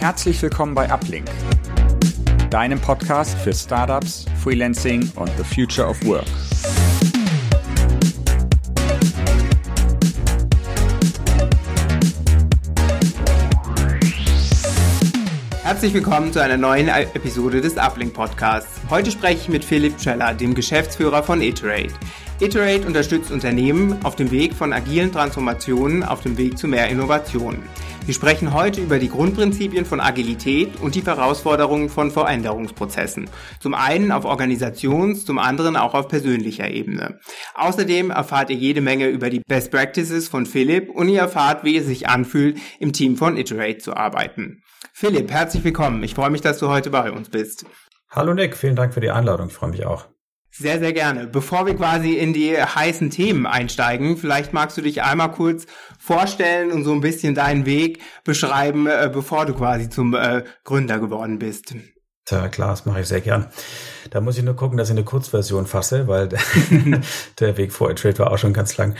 Herzlich willkommen bei Uplink, deinem Podcast für Startups, Freelancing und the Future of Work. Herzlich willkommen zu einer neuen Episode des Uplink Podcasts. Heute spreche ich mit Philipp Scheller, dem Geschäftsführer von Iterate. Iterate unterstützt Unternehmen auf dem Weg von agilen Transformationen auf dem Weg zu mehr Innovationen. Wir sprechen heute über die Grundprinzipien von Agilität und die Herausforderungen von Veränderungsprozessen. Zum einen auf Organisations-, zum anderen auch auf persönlicher Ebene. Außerdem erfahrt ihr jede Menge über die Best Practices von Philipp und ihr erfahrt, wie es sich anfühlt, im Team von Iterate zu arbeiten. Philipp, herzlich willkommen. Ich freue mich, dass du heute bei uns bist. Hallo Nick, vielen Dank für die Einladung. Ich freue mich auch. Sehr, sehr gerne. Bevor wir quasi in die heißen Themen einsteigen, vielleicht magst du dich einmal kurz vorstellen und so ein bisschen deinen Weg beschreiben, äh, bevor du quasi zum äh, Gründer geworden bist. Ja, klar, das mache ich sehr gern. Da muss ich nur gucken, dass ich eine Kurzversion fasse, weil der Weg vor Trade war auch schon ganz lang.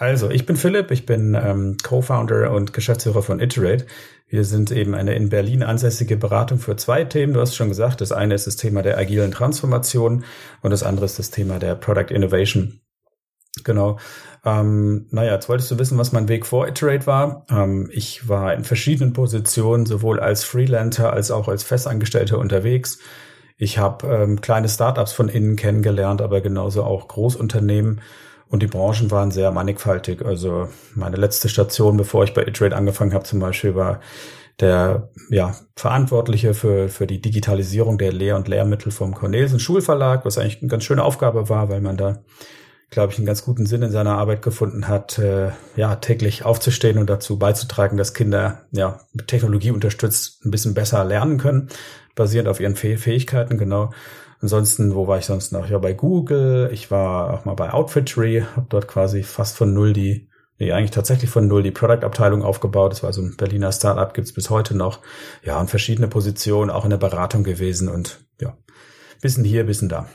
Also, ich bin Philipp, ich bin ähm, Co-Founder und Geschäftsführer von Iterate. Wir sind eben eine in Berlin ansässige Beratung für zwei Themen. Du hast schon gesagt, das eine ist das Thema der agilen Transformation und das andere ist das Thema der Product Innovation. Genau. Ähm, naja, jetzt wolltest du wissen, was mein Weg vor Iterate war. Ähm, ich war in verschiedenen Positionen, sowohl als Freelancer als auch als Festangestellter unterwegs. Ich habe ähm, kleine Startups von innen kennengelernt, aber genauso auch Großunternehmen und die Branchen waren sehr mannigfaltig. Also meine letzte Station, bevor ich bei Iterate angefangen habe, zum Beispiel, war der ja, Verantwortliche für, für die Digitalisierung der Lehr- und Lehrmittel vom Cornelsen Schulverlag, was eigentlich eine ganz schöne Aufgabe war, weil man da, glaube ich, einen ganz guten Sinn in seiner Arbeit gefunden hat, äh, ja, täglich aufzustehen und dazu beizutragen, dass Kinder ja mit Technologie unterstützt ein bisschen besser lernen können, basierend auf ihren Fähigkeiten, genau. Ansonsten, wo war ich sonst noch? Ja, bei Google. Ich war auch mal bei Outfittery, habe dort quasi fast von null die, nee, eigentlich tatsächlich von null die Product-Abteilung aufgebaut. Das war so ein Berliner Startup, gibt's bis heute noch. Ja, und verschiedene Positionen, auch in der Beratung gewesen und ja, bisschen hier, bisschen da.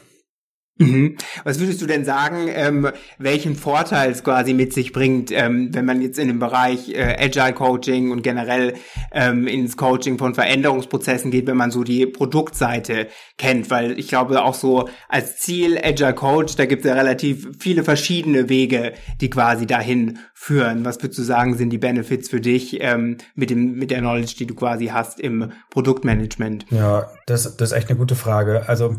Mhm. Was würdest du denn sagen, ähm, welchen Vorteil es quasi mit sich bringt, ähm, wenn man jetzt in dem Bereich äh, Agile Coaching und generell ähm, ins Coaching von Veränderungsprozessen geht, wenn man so die Produktseite kennt? Weil ich glaube auch so als Ziel Agile Coach, da gibt es ja relativ viele verschiedene Wege, die quasi dahin führen. Was würdest du sagen, sind die Benefits für dich ähm, mit dem mit der Knowledge, die du quasi hast im Produktmanagement? Ja, das, das ist echt eine gute Frage. Also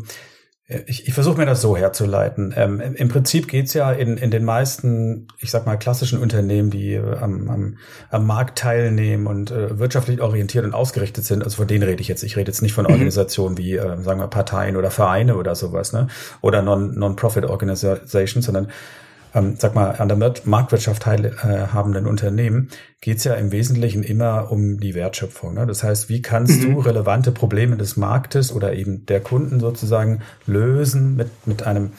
ich, ich versuche mir das so herzuleiten. Ähm, Im Prinzip geht's ja in, in den meisten, ich sag mal, klassischen Unternehmen, die äh, am, am, am Markt teilnehmen und äh, wirtschaftlich orientiert und ausgerichtet sind. Also von denen rede ich jetzt. Ich rede jetzt nicht von mhm. Organisationen wie, äh, sagen wir, Parteien oder Vereine oder sowas, ne? Oder Non-Profit-Organisations, sondern ähm, sag mal, an der Marktwirtschaft teilhabenden Unternehmen geht es ja im Wesentlichen immer um die Wertschöpfung. Ne? Das heißt, wie kannst mhm. du relevante Probleme des Marktes oder eben der Kunden sozusagen lösen mit, mit einem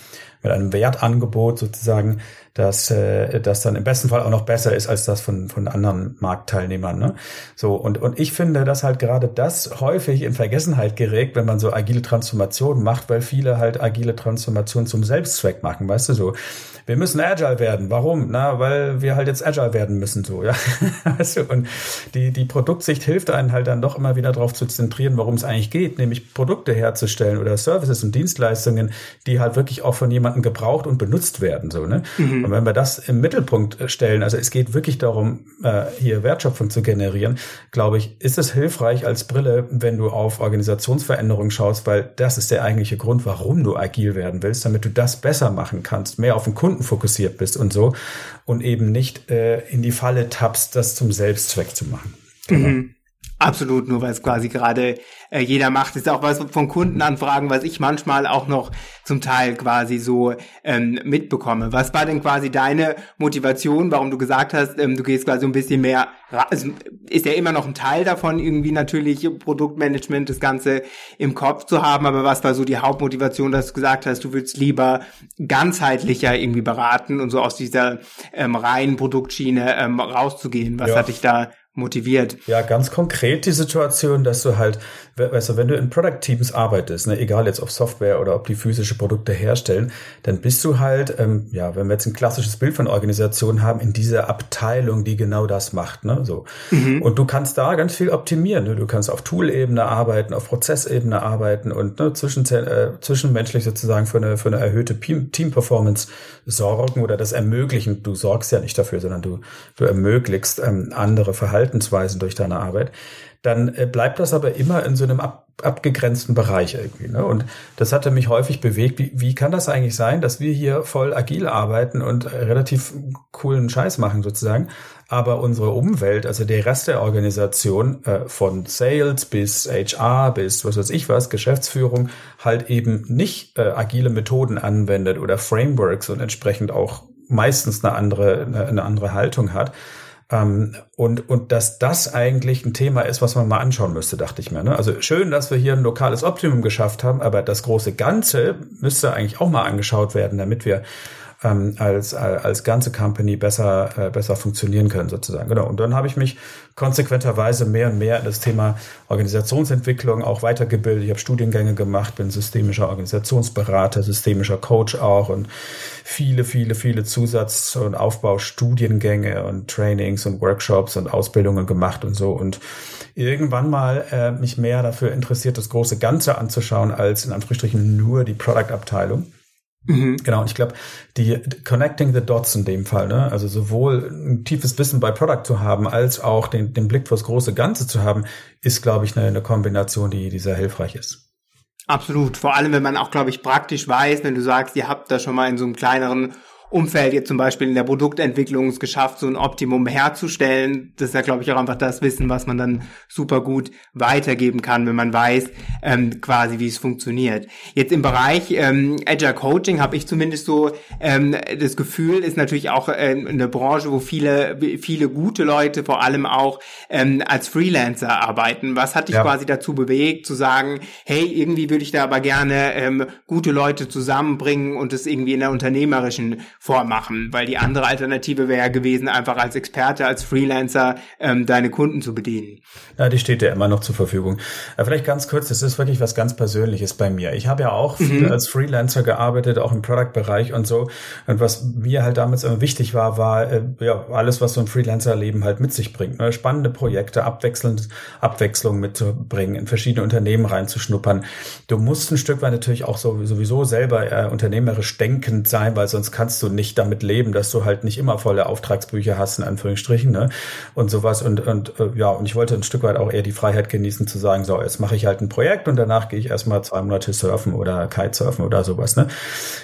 mit einem Wertangebot sozusagen, dass äh, das dann im besten Fall auch noch besser ist als das von von anderen Marktteilnehmern. Ne? So und und ich finde, dass halt gerade das häufig in Vergessenheit geregt, wenn man so agile Transformationen macht, weil viele halt agile Transformationen zum Selbstzweck machen, weißt du so. Wir müssen agile werden. Warum? Na, weil wir halt jetzt agile werden müssen, so, ja. weißt du, und die, die Produktsicht hilft einen halt dann doch immer wieder darauf zu zentrieren, worum es eigentlich geht, nämlich Produkte herzustellen oder Services und Dienstleistungen, die halt wirklich auch von jemandem gebraucht und benutzt werden, so, ne? Mhm. Und wenn wir das im Mittelpunkt stellen, also es geht wirklich darum, äh, hier Wertschöpfung zu generieren, glaube ich, ist es hilfreich als Brille, wenn du auf Organisationsveränderungen schaust, weil das ist der eigentliche Grund, warum du agil werden willst, damit du das besser machen kannst, mehr auf den Kunden fokussiert bist und so und eben nicht äh, in die Falle tappst, das zum Selbstzweck zu machen. Genau. Mhm. Absolut, nur weil es quasi gerade äh, jeder macht. ist auch was von Kundenanfragen, was ich manchmal auch noch zum Teil quasi so ähm, mitbekomme. Was war denn quasi deine Motivation, warum du gesagt hast, ähm, du gehst quasi ein bisschen mehr, also ist ja immer noch ein Teil davon, irgendwie natürlich Produktmanagement, das Ganze im Kopf zu haben, aber was war so die Hauptmotivation, dass du gesagt hast, du würdest lieber ganzheitlicher irgendwie beraten und so aus dieser ähm, reinen Produktschiene ähm, rauszugehen? Was ja. hat dich da motiviert. Ja, ganz konkret die Situation, dass du halt, weißt du, wenn du in Product Teams arbeitest, ne, egal jetzt ob Software oder ob die physische Produkte herstellen, dann bist du halt, ähm, ja, wenn wir jetzt ein klassisches Bild von Organisation haben, in dieser Abteilung, die genau das macht, ne, so. Mhm. Und du kannst da ganz viel optimieren, ne? du kannst auf Tool-Ebene arbeiten, auf Prozessebene arbeiten und ne, zwischen, äh, zwischenmenschlich sozusagen für eine, für eine erhöhte Team-Performance sorgen oder das ermöglichen. Du sorgst ja nicht dafür, sondern du, du ermöglichst ähm, andere Verhalten Verhaltensweisen durch deine Arbeit, dann äh, bleibt das aber immer in so einem ab, abgegrenzten Bereich irgendwie. Ne? Und das hatte mich häufig bewegt. Wie, wie kann das eigentlich sein, dass wir hier voll agil arbeiten und relativ coolen Scheiß machen sozusagen, aber unsere Umwelt, also der Rest der Organisation, äh, von Sales bis HR bis was weiß ich was, Geschäftsführung, halt eben nicht äh, agile Methoden anwendet oder Frameworks und entsprechend auch meistens eine andere, eine, eine andere Haltung hat. Ähm, und, und dass das eigentlich ein Thema ist, was man mal anschauen müsste, dachte ich mir. Ne? Also schön, dass wir hier ein lokales Optimum geschafft haben, aber das große Ganze müsste eigentlich auch mal angeschaut werden, damit wir ähm, als, als ganze Company besser, äh, besser funktionieren können sozusagen. Genau. Und dann habe ich mich konsequenterweise mehr und mehr in das Thema Organisationsentwicklung auch weitergebildet. Ich habe Studiengänge gemacht, bin systemischer Organisationsberater, systemischer Coach auch und viele, viele, viele Zusatz- und Aufbaustudiengänge und Trainings und Workshops und Ausbildungen gemacht und so und irgendwann mal äh, mich mehr dafür interessiert, das große Ganze anzuschauen, als in Anführungsstrichen nur die Product-Abteilung. Mhm. Genau, und ich glaube, die Connecting the Dots in dem Fall, ne? also sowohl ein tiefes Wissen bei Product zu haben, als auch den, den Blick fürs große Ganze zu haben, ist, glaube ich, eine, eine Kombination, die, die sehr hilfreich ist. Absolut. Vor allem, wenn man auch, glaube ich, praktisch weiß, wenn du sagst, ihr habt da schon mal in so einem kleineren Umfeld jetzt zum Beispiel in der Produktentwicklung es geschafft, so ein Optimum herzustellen. Das ist ja, glaube ich, auch einfach das Wissen, was man dann super gut weitergeben kann, wenn man weiß, ähm, quasi, wie es funktioniert. Jetzt im Bereich ähm, Agile Coaching habe ich zumindest so ähm, das Gefühl, ist natürlich auch ähm, eine Branche, wo viele, viele gute Leute vor allem auch ähm, als Freelancer arbeiten. Was hat dich ja. quasi dazu bewegt, zu sagen, hey, irgendwie würde ich da aber gerne ähm, gute Leute zusammenbringen und es irgendwie in der unternehmerischen vormachen, weil die andere Alternative wäre gewesen, einfach als Experte, als Freelancer ähm, deine Kunden zu bedienen. Ja, die steht ja immer noch zur Verfügung. Aber vielleicht ganz kurz, das ist wirklich was ganz Persönliches bei mir. Ich habe ja auch mhm. als Freelancer gearbeitet, auch im Product-Bereich und so. Und was mir halt damals immer wichtig war, war äh, ja alles, was so ein Freelancer-Leben halt mit sich bringt. Ne? Spannende Projekte, abwechselnd Abwechslung mitzubringen, in verschiedene Unternehmen reinzuschnuppern. Du musst ein Stück weit natürlich auch so, sowieso selber äh, unternehmerisch denkend sein, weil sonst kannst du du nicht damit leben, dass du halt nicht immer volle Auftragsbücher hast, in Anführungsstrichen, ne? Und sowas. Und, und äh, ja, und ich wollte ein Stück weit auch eher die Freiheit genießen, zu sagen, so, jetzt mache ich halt ein Projekt und danach gehe ich erstmal zwei Monate surfen oder Kitesurfen oder sowas, ne?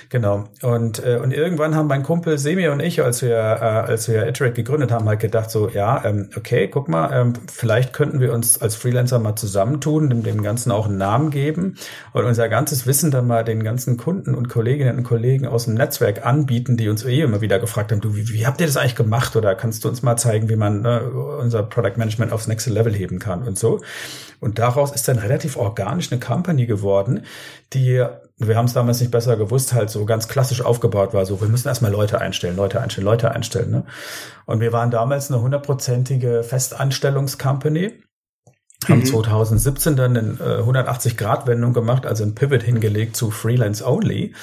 Genau. Und, äh, und irgendwann haben mein Kumpel Semi und ich, als wir, äh, als wir Iterate gegründet haben, halt gedacht, so, ja, ähm, okay, guck mal, ähm, vielleicht könnten wir uns als Freelancer mal zusammentun, dem, dem Ganzen auch einen Namen geben und unser ganzes Wissen dann mal den ganzen Kunden und Kolleginnen und Kollegen aus dem Netzwerk anbieten Kunden, die uns eh immer wieder gefragt haben, du, wie, wie habt ihr das eigentlich gemacht? Oder kannst du uns mal zeigen, wie man ne, unser Product Management aufs nächste Level heben kann und so. Und daraus ist dann relativ organisch eine Company geworden, die wir haben es damals nicht besser gewusst, halt so ganz klassisch aufgebaut war, so wir müssen erstmal Leute einstellen, Leute einstellen, Leute einstellen. Ne? Und wir waren damals eine hundertprozentige Festanstellungscompany haben mhm. 2017 dann eine äh, 180-Grad-Wendung gemacht, also ein Pivot hingelegt zu Freelance Only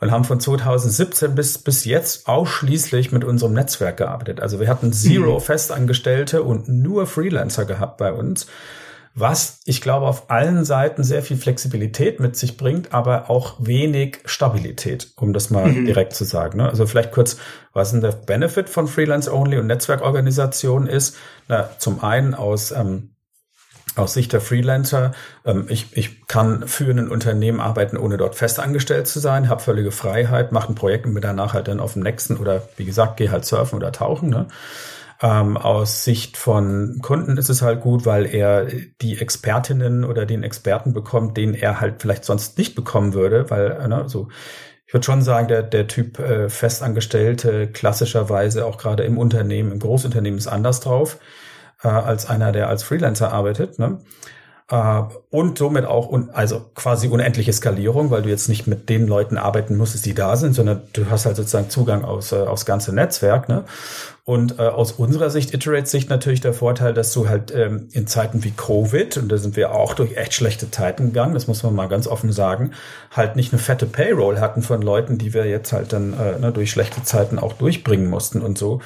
und haben von 2017 bis, bis jetzt ausschließlich mit unserem Netzwerk gearbeitet. Also wir hatten zero mhm. Festangestellte und nur Freelancer gehabt bei uns, was ich glaube auf allen Seiten sehr viel Flexibilität mit sich bringt, aber auch wenig Stabilität, um das mal mhm. direkt zu sagen. Ne? Also vielleicht kurz, was denn der Benefit von Freelance Only und Netzwerkorganisation ist. Na, zum einen aus ähm, aus Sicht der Freelancer, ähm, ich, ich kann für ein Unternehmen arbeiten, ohne dort festangestellt zu sein, habe völlige Freiheit, mache ein Projekt und bin danach halt dann auf dem nächsten oder wie gesagt, gehe halt surfen oder tauchen. Ne? Ähm, aus Sicht von Kunden ist es halt gut, weil er die Expertinnen oder den Experten bekommt, den er halt vielleicht sonst nicht bekommen würde, weil ne, so ich würde schon sagen, der, der Typ äh, Festangestellte klassischerweise auch gerade im Unternehmen, im Großunternehmen ist anders drauf äh, als einer, der als Freelancer arbeitet. Ne? äh, und somit auch un also quasi unendliche Skalierung, weil du jetzt nicht mit den Leuten arbeiten musstest, die da sind, sondern du hast halt sozusagen Zugang aus, äh, aufs ganze Netzwerk. Ne? Und äh, aus unserer Sicht, Iterate-Sicht natürlich der Vorteil, dass du halt ähm, in Zeiten wie Covid, und da sind wir auch durch echt schlechte Zeiten gegangen, das muss man mal ganz offen sagen, halt nicht eine fette Payroll hatten von Leuten, die wir jetzt halt dann äh, ne, durch schlechte Zeiten auch durchbringen mussten und so.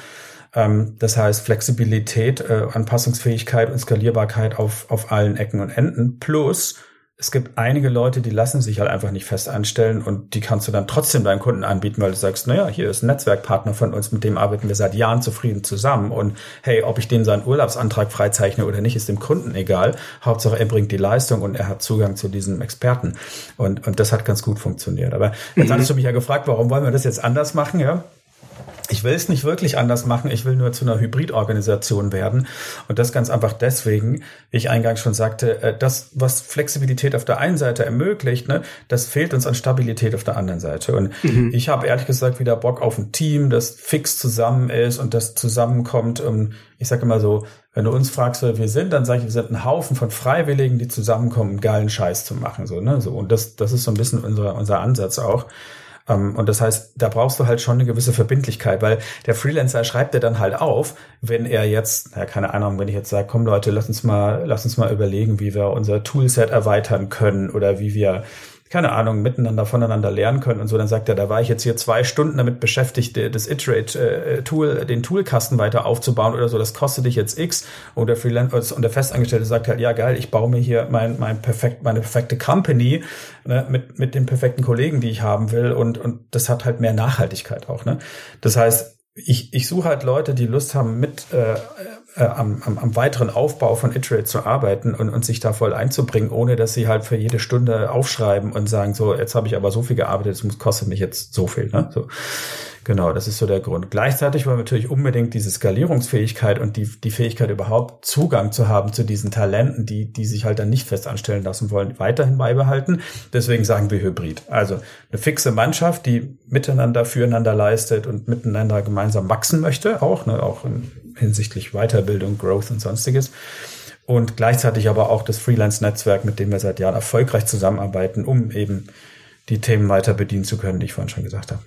Ähm, das heißt Flexibilität, äh, Anpassungsfähigkeit und Skalierbarkeit auf, auf allen Ecken und Enden. Plus, es gibt einige Leute, die lassen sich halt einfach nicht fest anstellen und die kannst du dann trotzdem deinen Kunden anbieten, weil du sagst, naja, hier ist ein Netzwerkpartner von uns, mit dem arbeiten wir seit Jahren zufrieden zusammen und hey, ob ich dem seinen Urlaubsantrag freizeichne oder nicht, ist dem Kunden egal. Hauptsache, er bringt die Leistung und er hat Zugang zu diesem Experten und, und das hat ganz gut funktioniert. Aber jetzt mhm. hattest du mich ja gefragt, warum wollen wir das jetzt anders machen, ja? Ich will es nicht wirklich anders machen, ich will nur zu einer Hybridorganisation werden. Und das ganz einfach deswegen, wie ich eingangs schon sagte, äh, das, was Flexibilität auf der einen Seite ermöglicht, ne, das fehlt uns an Stabilität auf der anderen Seite. Und mhm. ich habe ehrlich gesagt wieder Bock auf ein Team, das fix zusammen ist und das zusammenkommt. Und ich sage immer so, wenn du uns fragst, wer wir sind, dann sage ich, wir sind ein Haufen von Freiwilligen, die zusammenkommen, geilen Scheiß zu machen. So, ne? so, und das, das ist so ein bisschen unser, unser Ansatz auch. Ähm, und das heißt, da brauchst du halt schon eine gewisse Verbindlichkeit, weil der Freelancer schreibt dir dann halt auf, wenn er jetzt, ja, keine Ahnung, wenn ich jetzt sage, komm Leute, lass uns mal, lass uns mal überlegen, wie wir unser Toolset erweitern können oder wie wir keine Ahnung, miteinander voneinander lernen können und so, dann sagt er, da war ich jetzt hier zwei Stunden damit beschäftigt, das Iterate-Tool, den Toolkasten weiter aufzubauen oder so, das kostet dich jetzt X und der Freelancer und der Festangestellte sagt halt, ja geil, ich baue mir hier mein, mein perfekt, meine perfekte Company ne, mit, mit den perfekten Kollegen, die ich haben will und, und das hat halt mehr Nachhaltigkeit auch. Ne? Das heißt, ich, ich suche halt Leute, die Lust haben, mit äh, äh, am, am, am weiteren Aufbau von Iterate zu arbeiten und, und sich da voll einzubringen, ohne dass sie halt für jede Stunde aufschreiben und sagen, so, jetzt habe ich aber so viel gearbeitet, es kostet mich jetzt so viel. Ne? So. Genau, das ist so der Grund. Gleichzeitig wollen wir natürlich unbedingt diese Skalierungsfähigkeit und die, die Fähigkeit überhaupt Zugang zu haben zu diesen Talenten, die, die sich halt dann nicht fest anstellen lassen wollen, weiterhin beibehalten. Deswegen sagen wir Hybrid. Also eine fixe Mannschaft, die miteinander, füreinander leistet und miteinander gemeinsam wachsen möchte, auch, ne, auch in, hinsichtlich Weiterbildung, Growth und sonstiges und gleichzeitig aber auch das Freelance-Netzwerk, mit dem wir seit Jahren erfolgreich zusammenarbeiten, um eben die Themen weiter bedienen zu können, die ich vorhin schon gesagt habe.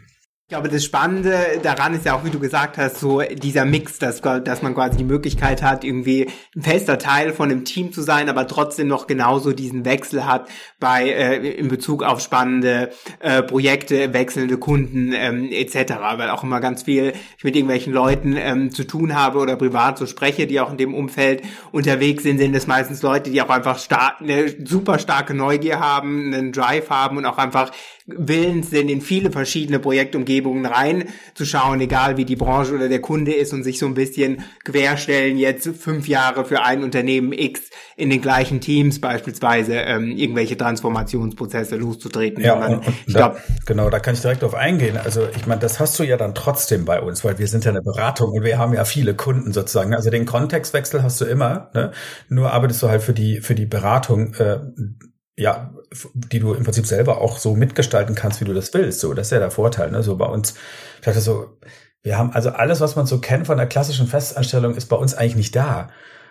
Ich glaube, das Spannende daran ist ja auch, wie du gesagt hast, so dieser Mix, dass, dass man quasi die Möglichkeit hat, irgendwie ein fester Teil von einem Team zu sein, aber trotzdem noch genauso diesen Wechsel hat bei äh, in Bezug auf spannende äh, Projekte, wechselnde Kunden ähm, etc. Weil auch immer ganz viel ich mit irgendwelchen Leuten ähm, zu tun habe oder privat so spreche, die auch in dem Umfeld unterwegs sind, sind es meistens Leute, die auch einfach stark, eine super starke Neugier haben, einen Drive haben und auch einfach willens sind, in viele verschiedene Projektumgebungen reinzuschauen, egal wie die Branche oder der Kunde ist und sich so ein bisschen querstellen, jetzt fünf Jahre für ein Unternehmen X in den gleichen Teams beispielsweise ähm, irgendwelche Transformationsprozesse loszutreten. Ja, und, und ich da, glaub, genau, da kann ich direkt auf eingehen. Also ich meine, das hast du ja dann trotzdem bei uns, weil wir sind ja eine Beratung und wir haben ja viele Kunden sozusagen. Also den Kontextwechsel hast du immer, ne? nur arbeitest du halt für die für die Beratung äh, ja, die du im Prinzip selber auch so mitgestalten kannst, wie du das willst. So, das ist ja der Vorteil. Ne? So bei uns, ich dachte so, wir haben also alles, was man so kennt von der klassischen Festanstellung, ist bei uns eigentlich nicht da.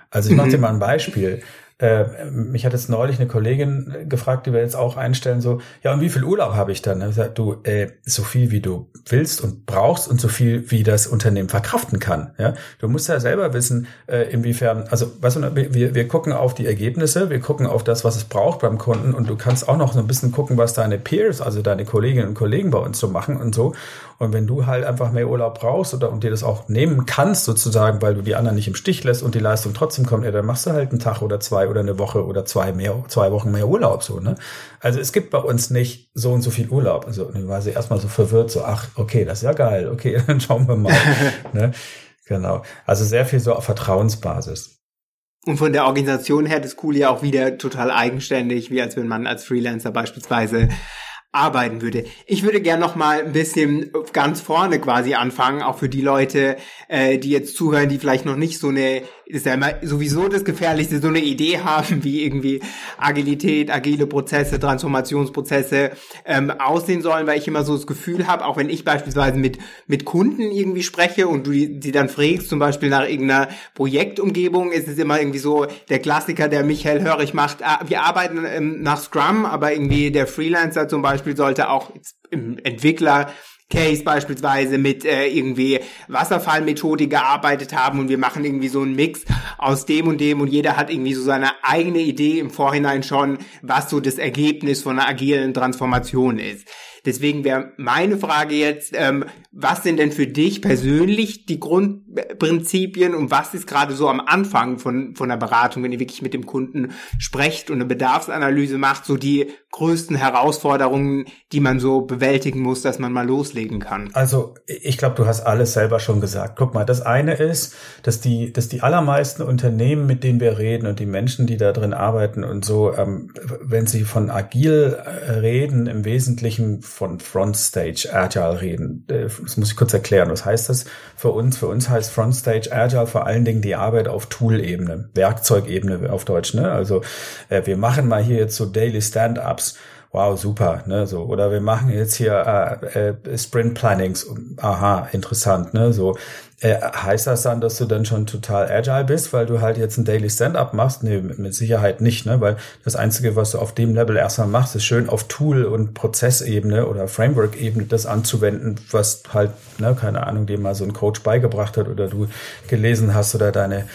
Also ich mache dir mhm. mal ein Beispiel. Äh, mich hat jetzt neulich eine Kollegin gefragt, die wir jetzt auch einstellen, so, ja, und wie viel Urlaub habe ich dann? Ich gesagt, du, äh, so viel wie du willst und brauchst und so viel wie das Unternehmen verkraften kann. Ja, du musst ja selber wissen, äh, inwiefern, also, weißt du, wir, wir gucken auf die Ergebnisse, wir gucken auf das, was es braucht beim Kunden und du kannst auch noch so ein bisschen gucken, was deine Peers, also deine Kolleginnen und Kollegen bei uns so machen und so. Und wenn du halt einfach mehr Urlaub brauchst oder und dir das auch nehmen kannst sozusagen, weil du die anderen nicht im Stich lässt und die Leistung trotzdem kommt, ja, dann machst du halt einen Tag oder zwei oder eine Woche oder zwei mehr, zwei Wochen mehr Urlaub so, ne? Also es gibt bei uns nicht so und so viel Urlaub. Also dann war sie erstmal so verwirrt, so, ach, okay, das ist ja geil, okay, dann schauen wir mal. ne? Genau. Also sehr viel so auf Vertrauensbasis. Und von der Organisation her das Cool ja auch wieder total eigenständig, wie als wenn man als Freelancer beispielsweise arbeiten würde. Ich würde gern noch mal ein bisschen ganz vorne quasi anfangen, auch für die Leute, äh, die jetzt zuhören, die vielleicht noch nicht so eine, ist ja immer sowieso das Gefährlichste, so eine Idee haben, wie irgendwie Agilität, agile Prozesse, Transformationsprozesse ähm, aussehen sollen, weil ich immer so das Gefühl habe, auch wenn ich beispielsweise mit mit Kunden irgendwie spreche und du die, dann fragst, zum Beispiel nach irgendeiner Projektumgebung, ist es immer irgendwie so der Klassiker, der Michael Hörig macht. Ah, wir arbeiten ähm, nach Scrum, aber irgendwie der Freelancer zum Beispiel Beispiel sollte auch im Entwickler Case beispielsweise mit äh, irgendwie Wasserfallmethodik gearbeitet haben und wir machen irgendwie so einen Mix aus dem und dem und jeder hat irgendwie so seine eigene Idee im Vorhinein schon, was so das Ergebnis von einer agilen Transformation ist. Deswegen wäre meine Frage jetzt, ähm, was sind denn für dich persönlich die Grundprinzipien und was ist gerade so am Anfang von, von der Beratung, wenn ihr wirklich mit dem Kunden sprecht und eine Bedarfsanalyse macht, so die größten Herausforderungen, die man so bewältigen muss, dass man mal loslegen kann? Also ich glaube, du hast alles selber schon gesagt. Guck mal, das eine ist, dass die, dass die allermeisten Unternehmen, mit denen wir reden und die Menschen, die da drin arbeiten und so, ähm, wenn sie von agil äh, reden, im Wesentlichen von Frontstage Agile reden. Äh, das muss ich kurz erklären. Was heißt das für uns? Für uns heißt Frontstage Agile vor allen Dingen die Arbeit auf Tool-Ebene, Werkzeugebene auf Deutsch. Ne? Also äh, wir machen mal hier jetzt so Daily Stand-ups wow, super, ne, so. Oder wir machen jetzt hier äh, äh, Sprint Plannings, aha, interessant, ne, so. Äh, heißt das dann, dass du dann schon total agile bist, weil du halt jetzt ein Daily Stand-up machst? Nee, mit Sicherheit nicht, ne, weil das Einzige, was du auf dem Level erstmal machst, ist schön auf Tool- und Prozessebene oder Framework-Ebene das anzuwenden, was halt, ne, keine Ahnung, dir mal so ein Coach beigebracht hat oder du gelesen hast oder deine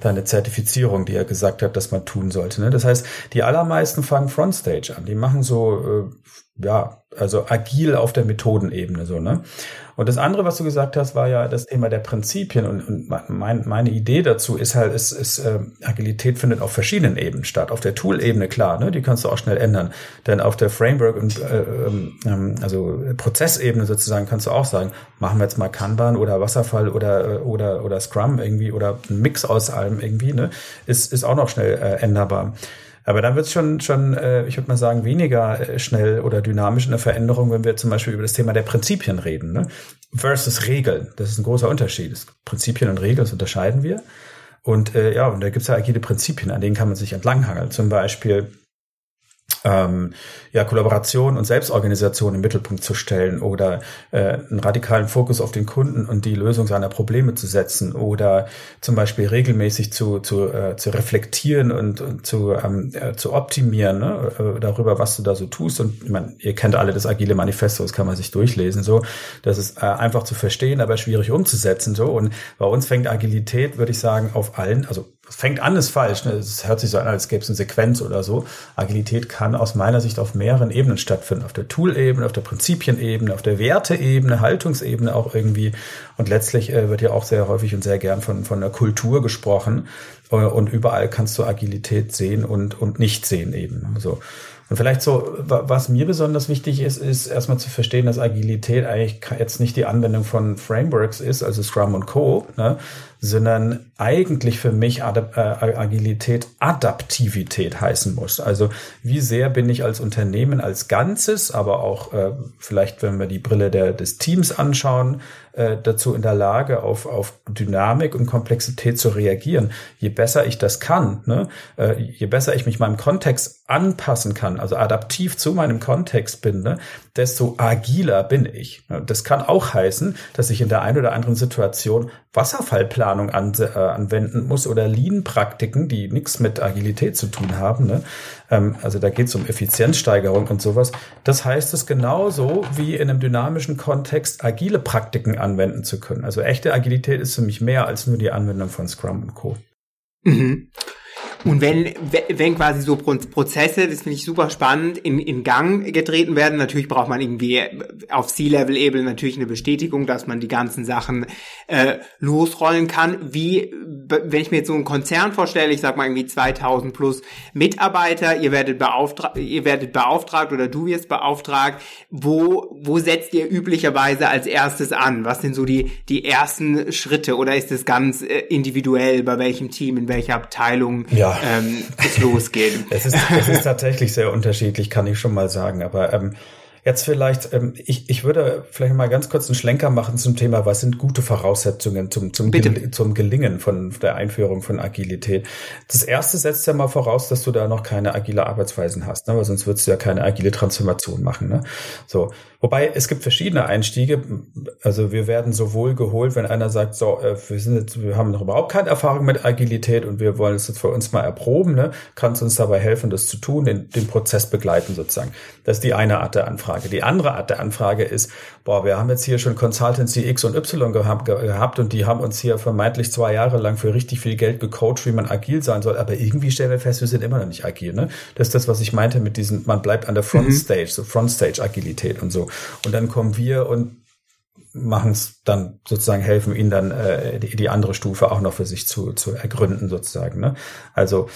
deine Zertifizierung, die er gesagt hat, dass man tun sollte. Ne? Das heißt, die allermeisten fangen Frontstage an. Die machen so, äh, ja, also agil auf der Methodenebene so, ne? Und das andere, was du gesagt hast, war ja das Thema der Prinzipien. Und, und mein, meine Idee dazu ist halt, ist, ist äh, Agilität findet auf verschiedenen Ebenen statt. Auf der Tool-Ebene, klar, ne, die kannst du auch schnell ändern. Denn auf der Framework und äh, ähm, ähm also Prozessebene sozusagen kannst du auch sagen, machen wir jetzt mal Kanban oder Wasserfall oder äh, oder oder Scrum irgendwie oder ein Mix aus allem irgendwie, ne, ist, ist auch noch schnell äh, änderbar. Aber dann wird es schon, schon äh, ich würde mal sagen, weniger äh, schnell oder dynamisch in der Veränderung, wenn wir zum Beispiel über das Thema der Prinzipien reden. Ne? Versus Regeln. Das ist ein großer Unterschied. Prinzipien und Regeln, das unterscheiden wir. Und äh, ja, und da gibt es ja agile Prinzipien, an denen kann man sich entlanghangeln. Zum Beispiel ähm, ja, Kollaboration und Selbstorganisation im Mittelpunkt zu stellen oder äh, einen radikalen Fokus auf den Kunden und die Lösung seiner Probleme zu setzen oder zum Beispiel regelmäßig zu, zu, äh, zu reflektieren und, und zu, ähm, äh, zu optimieren ne, äh, darüber, was du da so tust. Und ich meine, ihr kennt alle das agile Manifesto, das kann man sich durchlesen. So, das ist äh, einfach zu verstehen, aber schwierig umzusetzen. So und bei uns fängt Agilität, würde ich sagen, auf allen, also fängt an, ist falsch. Ne? Es hört sich so an, als gäbe es eine Sequenz oder so. Agilität kann aus meiner Sicht auf mehreren Ebenen stattfinden. Auf der Tool-Ebene, auf der Prinzipienebene, auf der Werteebene, Haltungsebene auch irgendwie. Und letztlich äh, wird ja auch sehr häufig und sehr gern von, von der Kultur gesprochen. Äh, und überall kannst du Agilität sehen und, und nicht sehen eben. So. Und vielleicht so, was mir besonders wichtig ist, ist erstmal zu verstehen, dass Agilität eigentlich jetzt nicht die Anwendung von Frameworks ist, also Scrum und Co., ne, sondern eigentlich für mich Adap äh, Agilität Adaptivität heißen muss. Also wie sehr bin ich als Unternehmen als Ganzes, aber auch äh, vielleicht, wenn wir die Brille der, des Teams anschauen, äh, dazu in der Lage, auf, auf Dynamik und Komplexität zu reagieren. Je besser ich das kann, ne, äh, je besser ich mich meinem Kontext anpassen kann, also adaptiv zu meinem Kontext bin, ne, desto agiler bin ich. Das kann auch heißen, dass ich in der einen oder anderen Situation Wasserfallplanung an, äh, anwenden muss oder Lean-Praktiken, die nichts mit Agilität zu tun haben. Ne? Ähm, also da geht es um Effizienzsteigerung und sowas. Das heißt es genauso wie in einem dynamischen Kontext agile Praktiken anwenden zu können. Also echte Agilität ist für mich mehr als nur die Anwendung von Scrum und Co. Mhm. Und wenn, wenn quasi so Prozesse, das finde ich super spannend, in, in Gang getreten werden, natürlich braucht man irgendwie auf C-Level-Ebene natürlich eine Bestätigung, dass man die ganzen Sachen äh, losrollen kann. Wie, wenn ich mir jetzt so einen Konzern vorstelle, ich sag mal irgendwie 2000 plus Mitarbeiter, ihr werdet beauftragt, ihr werdet beauftragt oder du wirst beauftragt, wo, wo setzt ihr üblicherweise als erstes an? Was sind so die, die ersten Schritte oder ist es ganz äh, individuell, bei welchem Team, in welcher Abteilung? Ja ähm, es losgeht. es, ist, es ist tatsächlich sehr unterschiedlich, kann ich schon mal sagen. Aber ähm, Jetzt vielleicht, ähm, ich, ich würde vielleicht mal ganz kurz einen Schlenker machen zum Thema, was sind gute Voraussetzungen zum, zum, Gel zum Gelingen von der Einführung von Agilität. Das erste setzt ja mal voraus, dass du da noch keine agile Arbeitsweisen hast, ne? weil sonst würdest du ja keine agile Transformation machen. Ne? So, Wobei es gibt verschiedene Einstiege. Also wir werden sowohl geholt, wenn einer sagt, so, äh, wir sind jetzt, wir haben noch überhaupt keine Erfahrung mit Agilität und wir wollen es jetzt für uns mal erproben, ne? Kannst uns dabei helfen, das zu tun, den, den Prozess begleiten sozusagen. Das ist die eine Art der Anfrage. Die andere Art der Anfrage ist, boah, wir haben jetzt hier schon Consultancy X und Y gehabt, gehabt und die haben uns hier vermeintlich zwei Jahre lang für richtig viel Geld gecoacht, wie man agil sein soll, aber irgendwie stellen wir fest, wir sind immer noch nicht agil, ne? Das ist das, was ich meinte mit diesem, man bleibt an der Frontstage, mhm. so Frontstage Agilität und so. Und dann kommen wir und machen es dann sozusagen, helfen ihnen dann äh, die, die andere Stufe auch noch für sich zu, zu ergründen sozusagen. Ne? Also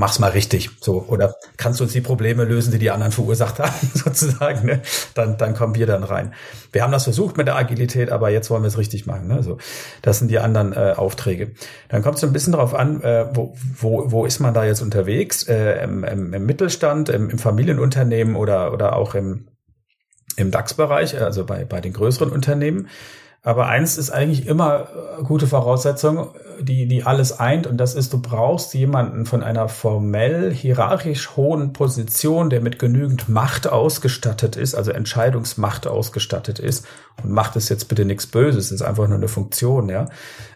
mach's mal richtig, so oder kannst du uns die Probleme lösen, die die anderen verursacht haben, sozusagen. Ne? Dann, dann kommen wir dann rein. Wir haben das versucht mit der Agilität, aber jetzt wollen wir es richtig machen. Ne? So, das sind die anderen äh, Aufträge. Dann kommt es ein bisschen darauf an, äh, wo, wo, wo ist man da jetzt unterwegs? Äh, im, im, Im Mittelstand, im, im Familienunternehmen oder oder auch im im DAX-Bereich, also bei, bei den größeren Unternehmen. Aber eins ist eigentlich immer äh, gute Voraussetzung, die, die alles eint, und das ist, du brauchst jemanden von einer formell hierarchisch hohen Position, der mit genügend Macht ausgestattet ist, also Entscheidungsmacht ausgestattet ist. Und Macht ist jetzt bitte nichts Böses, ist einfach nur eine Funktion, ja,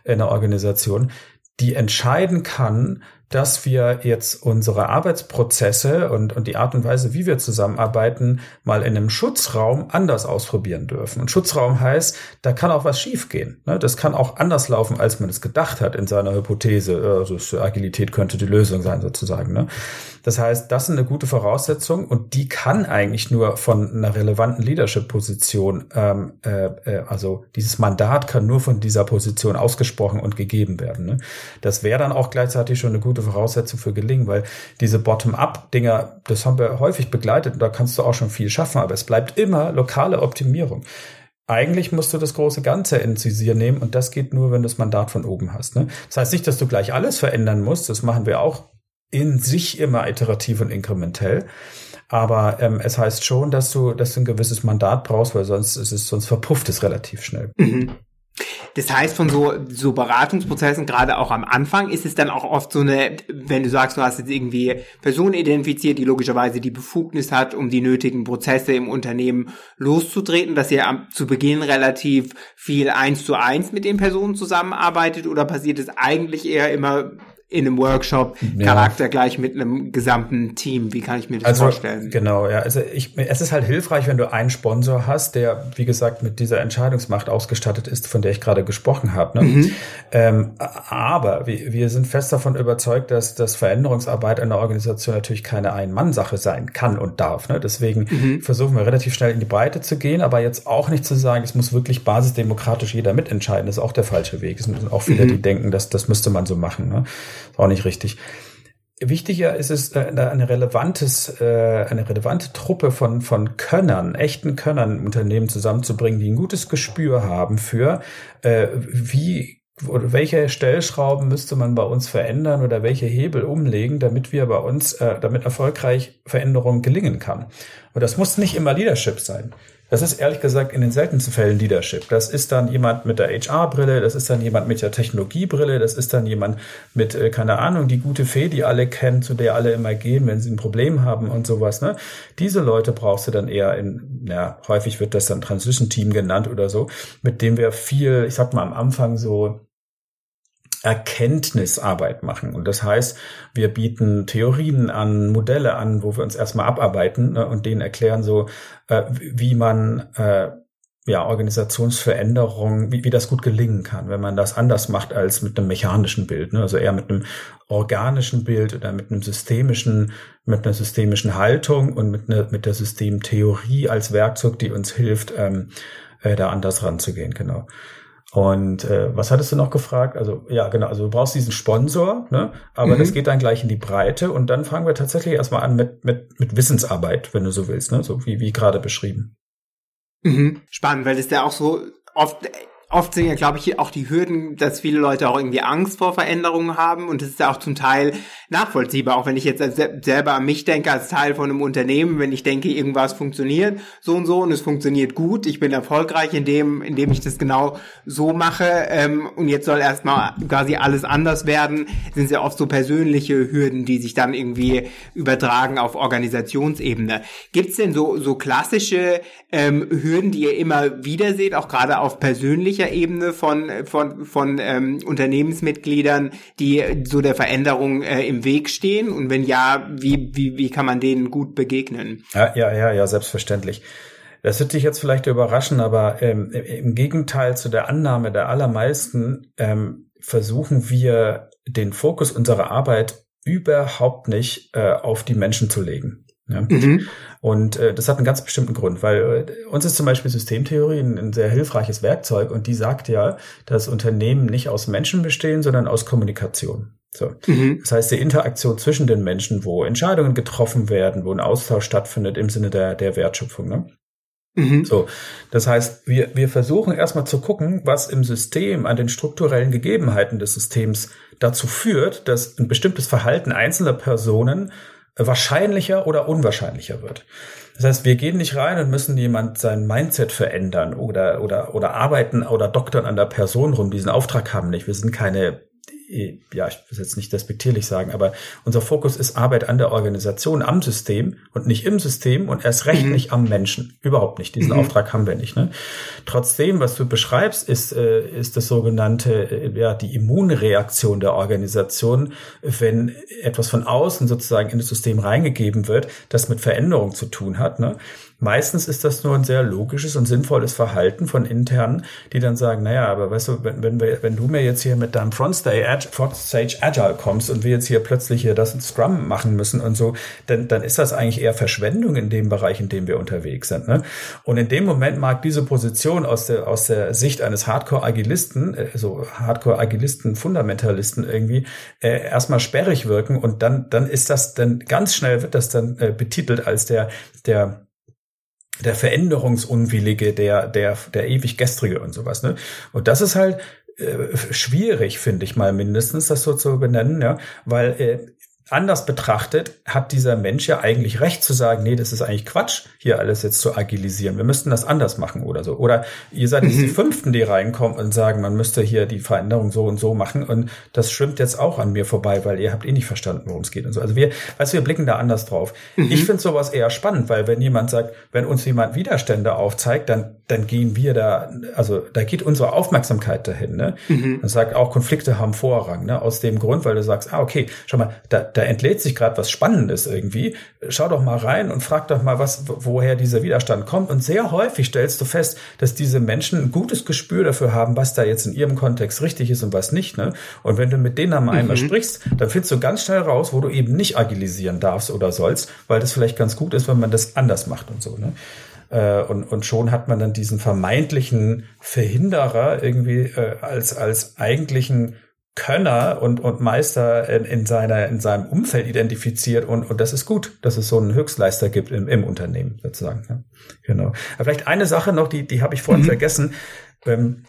in der Organisation, die entscheiden kann, dass wir jetzt unsere Arbeitsprozesse und, und die Art und Weise, wie wir zusammenarbeiten, mal in einem Schutzraum anders ausprobieren dürfen. Und Schutzraum heißt, da kann auch was schiefgehen. Ne? Das kann auch anders laufen, als man es gedacht hat in seiner Hypothese. Also Agilität könnte die Lösung sein sozusagen. Ne? Das heißt, das ist eine gute Voraussetzung und die kann eigentlich nur von einer relevanten Leadership-Position, ähm, äh, äh, also dieses Mandat kann nur von dieser Position ausgesprochen und gegeben werden. Ne? Das wäre dann auch gleichzeitig schon eine gute Voraussetzung für Gelingen, weil diese Bottom-up-Dinger, das haben wir häufig begleitet und da kannst du auch schon viel schaffen, aber es bleibt immer lokale Optimierung. Eigentlich musst du das große Ganze ins Visier nehmen und das geht nur, wenn du das Mandat von oben hast. Ne? Das heißt nicht, dass du gleich alles verändern musst, das machen wir auch in sich immer iterativ und inkrementell. Aber ähm, es heißt schon, dass du, dass du ein gewisses Mandat brauchst, weil sonst ist es, sonst verpufft es relativ schnell. Mhm. Das heißt, von so, so Beratungsprozessen, gerade auch am Anfang, ist es dann auch oft so eine, wenn du sagst, du hast jetzt irgendwie Personen identifiziert, die logischerweise die Befugnis hat, um die nötigen Prozesse im Unternehmen loszutreten, dass ihr am, zu Beginn relativ viel eins zu eins mit den Personen zusammenarbeitet oder passiert es eigentlich eher immer in einem Workshop ja. Charakter gleich mit einem gesamten Team. Wie kann ich mir das also, vorstellen? Genau, ja. Also ich, es ist halt hilfreich, wenn du einen Sponsor hast, der, wie gesagt, mit dieser Entscheidungsmacht ausgestattet ist, von der ich gerade gesprochen habe. Ne? Mhm. Ähm, aber wir, wir sind fest davon überzeugt, dass das Veränderungsarbeit einer Organisation natürlich keine Ein-Mann-Sache sein kann und darf. Ne? Deswegen mhm. versuchen wir relativ schnell in die Breite zu gehen, aber jetzt auch nicht zu sagen, es muss wirklich basisdemokratisch jeder mitentscheiden. Das ist auch der falsche Weg. Es sind auch viele, mhm. die denken, dass das müsste man so machen. Ne? Ist auch nicht richtig. Wichtiger ist es, äh, eine relevantes, äh, eine relevante Truppe von, von Könnern, echten Könnern im Unternehmen zusammenzubringen, die ein gutes Gespür haben für, äh, wie oder welche Stellschrauben müsste man bei uns verändern oder welche Hebel umlegen, damit wir bei uns, damit erfolgreich Veränderung gelingen kann. Und das muss nicht immer Leadership sein. Das ist ehrlich gesagt in den seltensten Fällen Leadership. Das ist dann jemand mit der HR-Brille, das ist dann jemand mit der Technologiebrille, das ist dann jemand mit, äh, keine Ahnung, die gute Fee, die alle kennen, zu der alle immer gehen, wenn sie ein Problem haben und sowas. Ne? Diese Leute brauchst du dann eher in, ja, häufig wird das dann Transition Team genannt oder so, mit dem wir viel, ich sag mal am Anfang so Erkenntnisarbeit machen. Und das heißt, wir bieten Theorien an, Modelle an, wo wir uns erstmal abarbeiten ne, und denen erklären so, äh, wie man äh, ja, Organisationsveränderung, wie, wie das gut gelingen kann, wenn man das anders macht als mit einem mechanischen Bild, ne? also eher mit einem organischen Bild oder mit einem systemischen, mit einer systemischen Haltung und mit, einer, mit der Systemtheorie als Werkzeug, die uns hilft, ähm, äh, da anders ranzugehen, genau. Und äh, was hattest du noch gefragt? Also ja, genau, also du brauchst diesen Sponsor, ne? aber mhm. das geht dann gleich in die Breite und dann fangen wir tatsächlich erstmal an mit, mit, mit Wissensarbeit, wenn du so willst, ne? so wie, wie gerade beschrieben. Mhm. Spannend, weil das ja auch so oft oft sind ja, glaube ich, auch die Hürden, dass viele Leute auch irgendwie Angst vor Veränderungen haben und das ist ja auch zum Teil nachvollziehbar, auch wenn ich jetzt selber an mich denke als Teil von einem Unternehmen, wenn ich denke, irgendwas funktioniert so und so und es funktioniert gut, ich bin erfolgreich in dem, in dem ich das genau so mache ähm, und jetzt soll erstmal quasi alles anders werden, sind ja oft so persönliche Hürden, die sich dann irgendwie übertragen auf Organisationsebene. Gibt es denn so, so klassische ähm, Hürden, die ihr immer wieder seht, auch gerade auf persönlicher Ebene von, von, von ähm, Unternehmensmitgliedern, die so der Veränderung äh, im Weg stehen? Und wenn ja, wie, wie, wie kann man denen gut begegnen? Ja, ja, ja, ja, selbstverständlich. Das wird dich jetzt vielleicht überraschen, aber ähm, im Gegenteil zu der Annahme der allermeisten ähm, versuchen wir den Fokus unserer Arbeit überhaupt nicht äh, auf die Menschen zu legen. Ja. Mhm. Und äh, das hat einen ganz bestimmten Grund, weil äh, uns ist zum Beispiel Systemtheorie ein, ein, sehr hilfreiches Werkzeug und die sagt ja, dass Unternehmen nicht aus Menschen bestehen, sondern aus Kommunikation. So. Mhm. Das heißt, die Interaktion zwischen den Menschen, wo Entscheidungen getroffen werden, wo ein Austausch stattfindet im Sinne der, der Wertschöpfung. Ne? Mhm. So, das heißt, wir, wir versuchen erstmal zu gucken, was im System an den strukturellen Gegebenheiten des Systems dazu führt, dass ein bestimmtes Verhalten einzelner Personen wahrscheinlicher oder unwahrscheinlicher wird. Das heißt, wir gehen nicht rein und müssen jemand sein Mindset verändern oder, oder, oder arbeiten oder doktern an der Person rum. Diesen Auftrag haben nicht. Wir sind keine ja, ich will jetzt nicht despektierlich sagen, aber unser Fokus ist Arbeit an der Organisation, am System und nicht im System und erst recht mhm. nicht am Menschen. Überhaupt nicht. Diesen mhm. Auftrag haben wir nicht. Ne? Trotzdem, was du beschreibst, ist, äh, ist das sogenannte, äh, ja, die Immunreaktion der Organisation, wenn etwas von außen sozusagen in das System reingegeben wird, das mit Veränderung zu tun hat. Ne? Meistens ist das nur ein sehr logisches und sinnvolles Verhalten von internen, die dann sagen, naja, aber weißt du, wenn, wenn, wir, wenn du mir jetzt hier mit deinem Frontstage Stage Agile kommst und wir jetzt hier plötzlich hier das Scrum machen müssen und so, dann, dann ist das eigentlich eher Verschwendung in dem Bereich, in dem wir unterwegs sind. Ne? Und in dem Moment mag diese Position aus der, aus der Sicht eines Hardcore-Agilisten, äh, so Hardcore-Agilisten, Fundamentalisten irgendwie, äh, erstmal sperrig wirken und dann, dann ist das, dann ganz schnell wird das dann äh, betitelt als der, der der Veränderungsunwillige, der, der, der ewig gestrige und sowas, ne? Und das ist halt äh, schwierig, finde ich mal mindestens, das so zu benennen, ja, weil äh, anders betrachtet hat dieser Mensch ja eigentlich recht zu sagen, nee, das ist eigentlich Quatsch, hier alles jetzt zu agilisieren. Wir müssten das anders machen oder so. Oder ihr seid jetzt die mhm. Fünften, die reinkommen und sagen, man müsste hier die Veränderung so und so machen und das schwimmt jetzt auch an mir vorbei, weil ihr habt eh nicht verstanden, worum es geht und so. Also wir, weißt du, wir blicken da anders drauf. Mhm. Ich finde sowas eher spannend, weil wenn jemand sagt, wenn uns jemand Widerstände aufzeigt, dann, dann gehen wir da, also da geht unsere Aufmerksamkeit dahin. Ne? Mhm. Das sagt auch, Konflikte haben Vorrang, ne? aus dem Grund, weil du sagst, ah, okay, schau mal, da, da entlädt sich gerade was Spannendes irgendwie. Schau doch mal rein und frag doch mal, was, woher dieser Widerstand kommt. Und sehr häufig stellst du fest, dass diese Menschen ein gutes Gespür dafür haben, was da jetzt in ihrem Kontext richtig ist und was nicht. Ne? Und wenn du mit denen einmal mhm. sprichst, dann findest du ganz schnell raus, wo du eben nicht agilisieren darfst oder sollst, weil das vielleicht ganz gut ist, wenn man das anders macht und so. Ne? Äh, und, und schon hat man dann diesen vermeintlichen Verhinderer irgendwie äh, als, als eigentlichen Könner und, und Meister in, in, seiner, in seinem Umfeld identifiziert und, und das ist gut, dass es so einen Höchstleister gibt im, im Unternehmen sozusagen. Ja, genau. Aber vielleicht eine Sache noch, die, die habe ich vorhin mhm. vergessen. Ähm,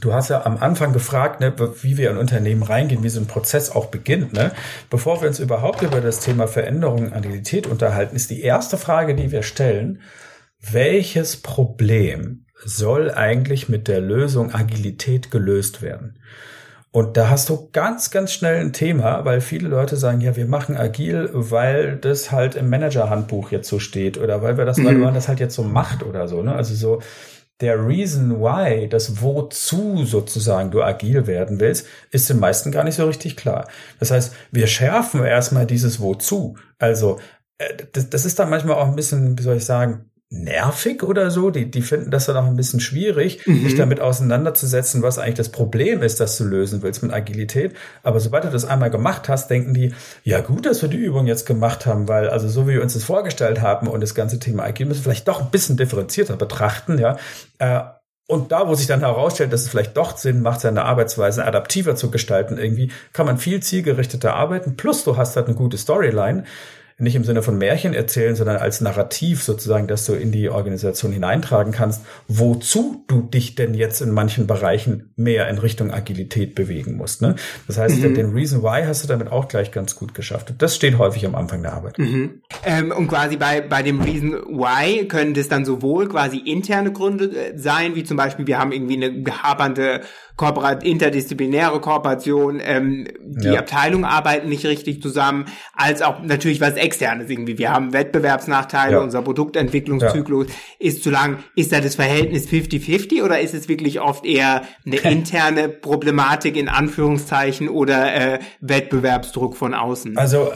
Du hast ja am Anfang gefragt, ne, wie wir in Unternehmen reingehen, wie so ein Prozess auch beginnt. Ne? Bevor wir uns überhaupt über das Thema Veränderung und Agilität unterhalten, ist die erste Frage, die wir stellen, welches Problem soll eigentlich mit der Lösung Agilität gelöst werden? Und da hast du ganz, ganz schnell ein Thema, weil viele Leute sagen, ja, wir machen agil, weil das halt im Managerhandbuch jetzt so steht oder weil wir das, mhm. weil man das halt jetzt so macht oder so. Ne? Also so der Reason why, das wozu sozusagen du agil werden willst, ist den meisten gar nicht so richtig klar. Das heißt, wir schärfen erstmal dieses wozu. Also äh, das, das ist dann manchmal auch ein bisschen, wie soll ich sagen, nervig oder so. Die, die finden das dann auch ein bisschen schwierig, mhm. sich damit auseinanderzusetzen, was eigentlich das Problem ist, das du lösen willst mit Agilität. Aber sobald du das einmal gemacht hast, denken die, ja gut, dass wir die Übung jetzt gemacht haben, weil also so wie wir uns das vorgestellt haben und das ganze Thema Agil müssen wir vielleicht doch ein bisschen differenzierter betrachten, ja. Äh, und da, wo sich dann herausstellt, dass es vielleicht doch Sinn macht, seine Arbeitsweise adaptiver zu gestalten, irgendwie kann man viel zielgerichteter arbeiten. Plus du hast halt eine gute Storyline nicht im Sinne von Märchen erzählen, sondern als Narrativ sozusagen, dass du in die Organisation hineintragen kannst, wozu du dich denn jetzt in manchen Bereichen mehr in Richtung Agilität bewegen musst. Ne? Das heißt, mhm. den Reason Why hast du damit auch gleich ganz gut geschafft. Und das steht häufig am Anfang der Arbeit. Mhm. Ähm, und quasi bei, bei dem Reason Why können das dann sowohl quasi interne Gründe äh, sein, wie zum Beispiel, wir haben irgendwie eine gehabernde Kooperat interdisziplinäre Kooperation, ähm, die ja. Abteilungen arbeiten nicht richtig zusammen, als auch natürlich was externes irgendwie. Wir haben Wettbewerbsnachteile, ja. unser Produktentwicklungszyklus ja. ist zu lang. Ist da das Verhältnis 50-50 oder ist es wirklich oft eher eine interne Problematik in Anführungszeichen oder äh, Wettbewerbsdruck von außen? Also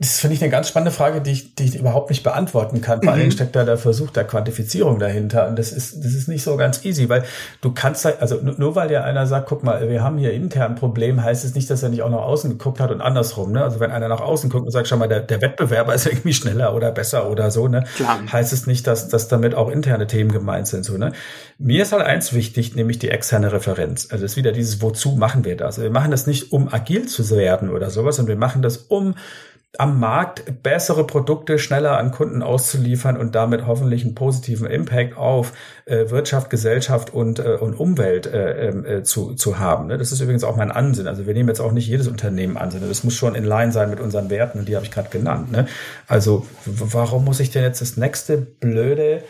das finde ich eine ganz spannende Frage, die ich, die ich überhaupt nicht beantworten kann. Vor mhm. allem steckt da der Versuch der Quantifizierung dahinter. Und das ist, das ist nicht so ganz easy, weil du kannst halt, also nur weil dir einer sagt, guck mal, wir haben hier intern ein Problem, heißt es nicht, dass er nicht auch nach außen geguckt hat und andersrum. Ne? Also wenn einer nach außen guckt und sagt, schau mal, der, der Wettbewerber ist irgendwie schneller oder besser oder so, ne? Klar. heißt es nicht, dass, dass damit auch interne Themen gemeint sind. So, ne? Mir ist halt eins wichtig, nämlich die externe Referenz. Also es ist wieder dieses, wozu machen wir das? Also wir machen das nicht, um agil zu werden oder sowas, sondern wir machen das, um am Markt bessere Produkte schneller an Kunden auszuliefern und damit hoffentlich einen positiven Impact auf äh, Wirtschaft, Gesellschaft und, äh, und Umwelt äh, ähm, äh, zu, zu haben. Ne? Das ist übrigens auch mein Ansinn. Also wir nehmen jetzt auch nicht jedes Unternehmen an, sondern das muss schon in line sein mit unseren Werten und die habe ich gerade genannt. Ne? Also warum muss ich denn jetzt das nächste blöde